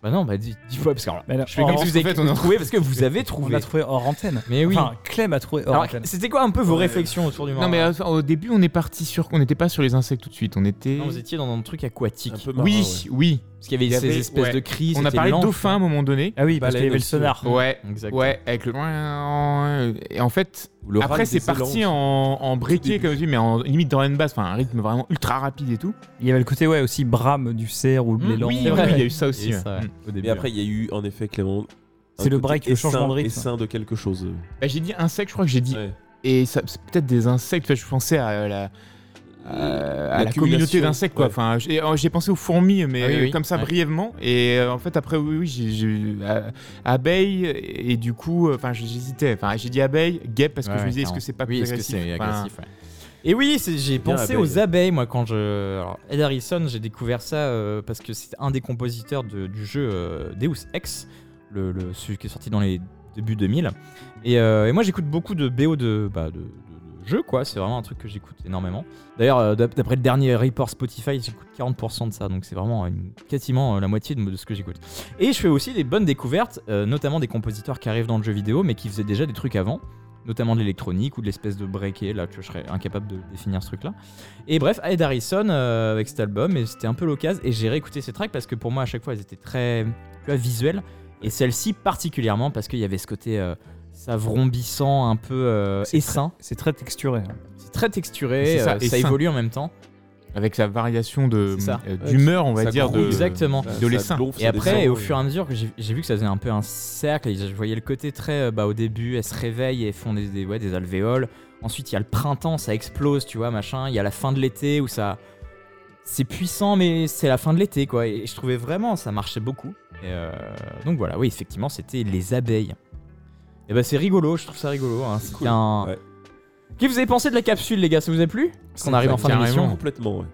Bah non, bah dis, dis-moi, parce que alors, je fais comme si vous avez
fait, on a-
trouvé, parce que vous *laughs* avez
On
trouvé.
l'a trouvé hors antenne.
Mais oui.
Enfin, Clem a trouvé hors
Alors,
antenne.
c'était quoi un peu vos réflexions autour du
Non,
marron
mais euh, au début, on est parti sur qu'on n'était pas sur les insectes tout de suite. On était.
Non, vous étiez dans un truc aquatique.
Un peu marin,
Oui,
ouais.
oui.
Parce qu'il y avait ces espèces
ouais.
de cris.
On a parlé de dauphin à un moment donné.
Ah oui, parce qu'il y avait le sonar.
Ouais,
Exactement.
ouais, avec le. Et en fait,
Le
après, c'est parti en, en briquet, comme je dis, mais en limite dans basse, enfin un rythme vraiment ultra rapide et tout.
Il y avait le côté ouais aussi brame du cerf ou de
Mmh,
oui, il y a eu ça aussi.
Et
ouais.
ça, ouais,
Mm.
au début.
Mais après, il y a eu en effet Clément.
C'est le break, le changement de rythme.
Essaim de quelque chose.
Bah, j'ai dit insecte, je crois que j'ai dit.
Ouais.
Et ça- c'est peut-être des insectes, je pensais à la. À- à la communauté d'insectes quoi.
ouais.
Enfin, j'ai oh, j'ai pensé aux fourmis, mais
Ah oui,
euh,
oui,
comme ça
ouais.
brièvement. Et euh, en fait après oui, oui j'ai euh, abeille et du coup, euh, enfin j'hésitais. Enfin j'ai dit abeille, guêpe parce que
Ouais,
je me disais est-ce que c'est pas
oui,
plus
est-ce que
agressif
c'est
Enfin,
agressif ouais. Et oui, j'ai pensé
abeille.
aux abeilles, moi, quand je. Alors, Ed Harrison, j'ai découvert ça euh, parce que c'est un des compositeurs de- du jeu euh, Deus Ex, le, le- celui qui est sorti dans les débuts 2000. Et, euh, et moi, j'écoute beaucoup de BO de, bah, de, jeux, quoi. C'est vraiment un truc que j'écoute énormément. D'ailleurs, euh, d'ap- d'après le dernier report Spotify, j'écoute 40% de ça, donc c'est vraiment quasiment euh, la moitié de, ce que j'écoute. Et je fais aussi des bonnes découvertes, euh, notamment des compositeurs qui arrivent dans le jeu vidéo, mais qui faisaient déjà des trucs avant notamment de l'électronique ou de l'espèce de breaké, là, que je serais incapable de définir ce truc-là. Et bref, Ed Harrison avec cet album, et c'était un peu l'occasion, et j'ai réécouté ces tracks parce que pour moi, à chaque fois, elles étaient très visuelles, et celle-ci particulièrement parce qu'il y avait ce côté savrombissant, un peu euh,
C'est
essaim.
C'est très texturé. hein.
C'est très texturé,
C'est ça,
euh, ça, évolue en même temps.
avec sa variation de
C'est ça.
euh, d'humeur, on va
Ça
dire de
Exactement.
ça-
de
ça
l'essaim.
gonfle,
Et
ça
après,
descend,
au fur et à mesure que j'ai j'ai vu que ça faisait un peu un cercle, et je voyais le côté très. euh, bah, au début, elles se réveillent et font des, des- ouais, des alvéoles. Ensuite, il y a le printemps, ça explose, tu vois, machin. Il y a la fin de l'été où ça. C'est puissant, mais c'est la fin de l'été, quoi. Et je trouvais vraiment, ça marchait beaucoup. Et euh, donc voilà, oui, effectivement, c'était les abeilles. Et bah, c'est rigolo, je trouve ça rigolo. Hein. C'était
Cool.
un.
Ouais.
Qu'est-ce que vous avez pensé de la capsule, les gars? Ça vous a plu? Parce qu'on arrive en fin d'émission.
Complètement, ouais.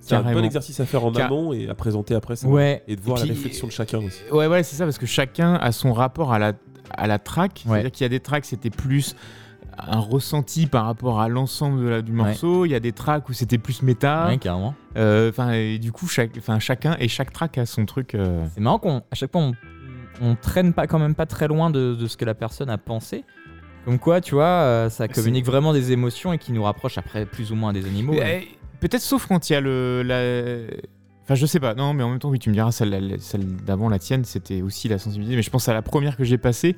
C'est un bon exercice à faire en
Car-
amont et à présenter après ça.
Ouais.
Et de voir
Et
la réflexion de chacun aussi.
Ouais, ouais, c'est ça, parce que chacun a son rapport à la, à la track.
Ouais.
C'est-à-dire qu'il y a des tracks, c'était plus un ressenti par rapport à l'ensemble de la- du morceau. Il y a des tracks où c'était plus méta.
Ouais, carrément.
Euh, Enfin, et du coup, chaque, enfin, chacun et chaque track a son truc. euh,
C'est marrant qu'on à chaque fois on, on traîne pas quand même pas très loin de, de ce que la personne a pensé. Comme quoi, tu vois, euh, ça communique vraiment des émotions et qui nous rapproche après plus ou moins des animaux.
Eh, Peut-être sauf quand il y a le. La... Enfin, je sais pas. Non, mais en même temps, oui, tu me diras, celle, d'avant, la tienne, c'était aussi la sensibilité. Mais je pense à la première que j'ai passée.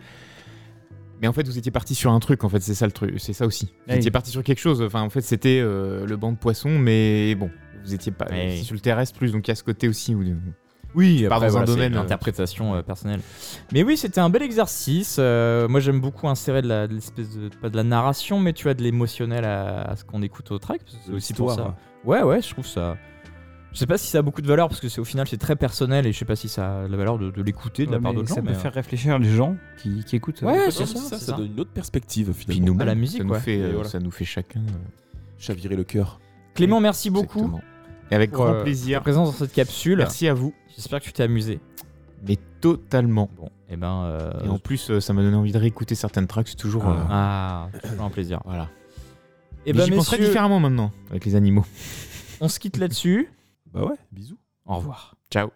Mais en fait, vous étiez parti sur un truc, en fait, c'est ça le truc, c'est ça aussi. Vous
Oui.
étiez parti sur quelque chose. Enfin, en fait, c'était euh, le banc de poissons, mais bon, vous étiez pas
Oui.
sur le terrestre plus, donc il y a ce côté aussi. Où...
Oui, après,
dans un
voilà,
domaine,
une
euh,
interprétation euh, personnelle. Mais oui, c'était un bel exercice. Euh, moi, j'aime beaucoup insérer de l'espèce de pas de la narration, mais tu as de l'émotionnel à, à ce qu'on écoute au track. C'est aussi pour ça. Ouais, ouais, je trouve ça. Je sais pas si ça a beaucoup de valeur parce que c'est au final c'est très personnel et je sais pas si ça a la valeur de, de l'écouter de la part d'autres gens.
ça peut
mais, euh,
faire réfléchir les gens qui, qui écoutent.
Ouais, c'est
ça,
ça,
donne une autre perspective
Puis
finalement.
nous,
À la musique,
ça nous, fait,
Et voilà.
ça nous fait chacun.
Chavirer le cœur.
Clément, merci beaucoup
exactement. Et avec grand
euh,
plaisir.
présence dans cette capsule.
Merci à vous.
J'espère que tu t'es amusé.
Mais totalement.
Bon, et ben. euh,
Et en plus, euh, ça m'a donné envie de réécouter certaines tracks. C'est toujours. euh,
Ah, toujours un plaisir.
Voilà.
Et
Mais
ben,
j'y penserai différemment maintenant avec les animaux.
on se quitte là-dessus.
Bah ouais, bisous.
Au revoir.
Ciao.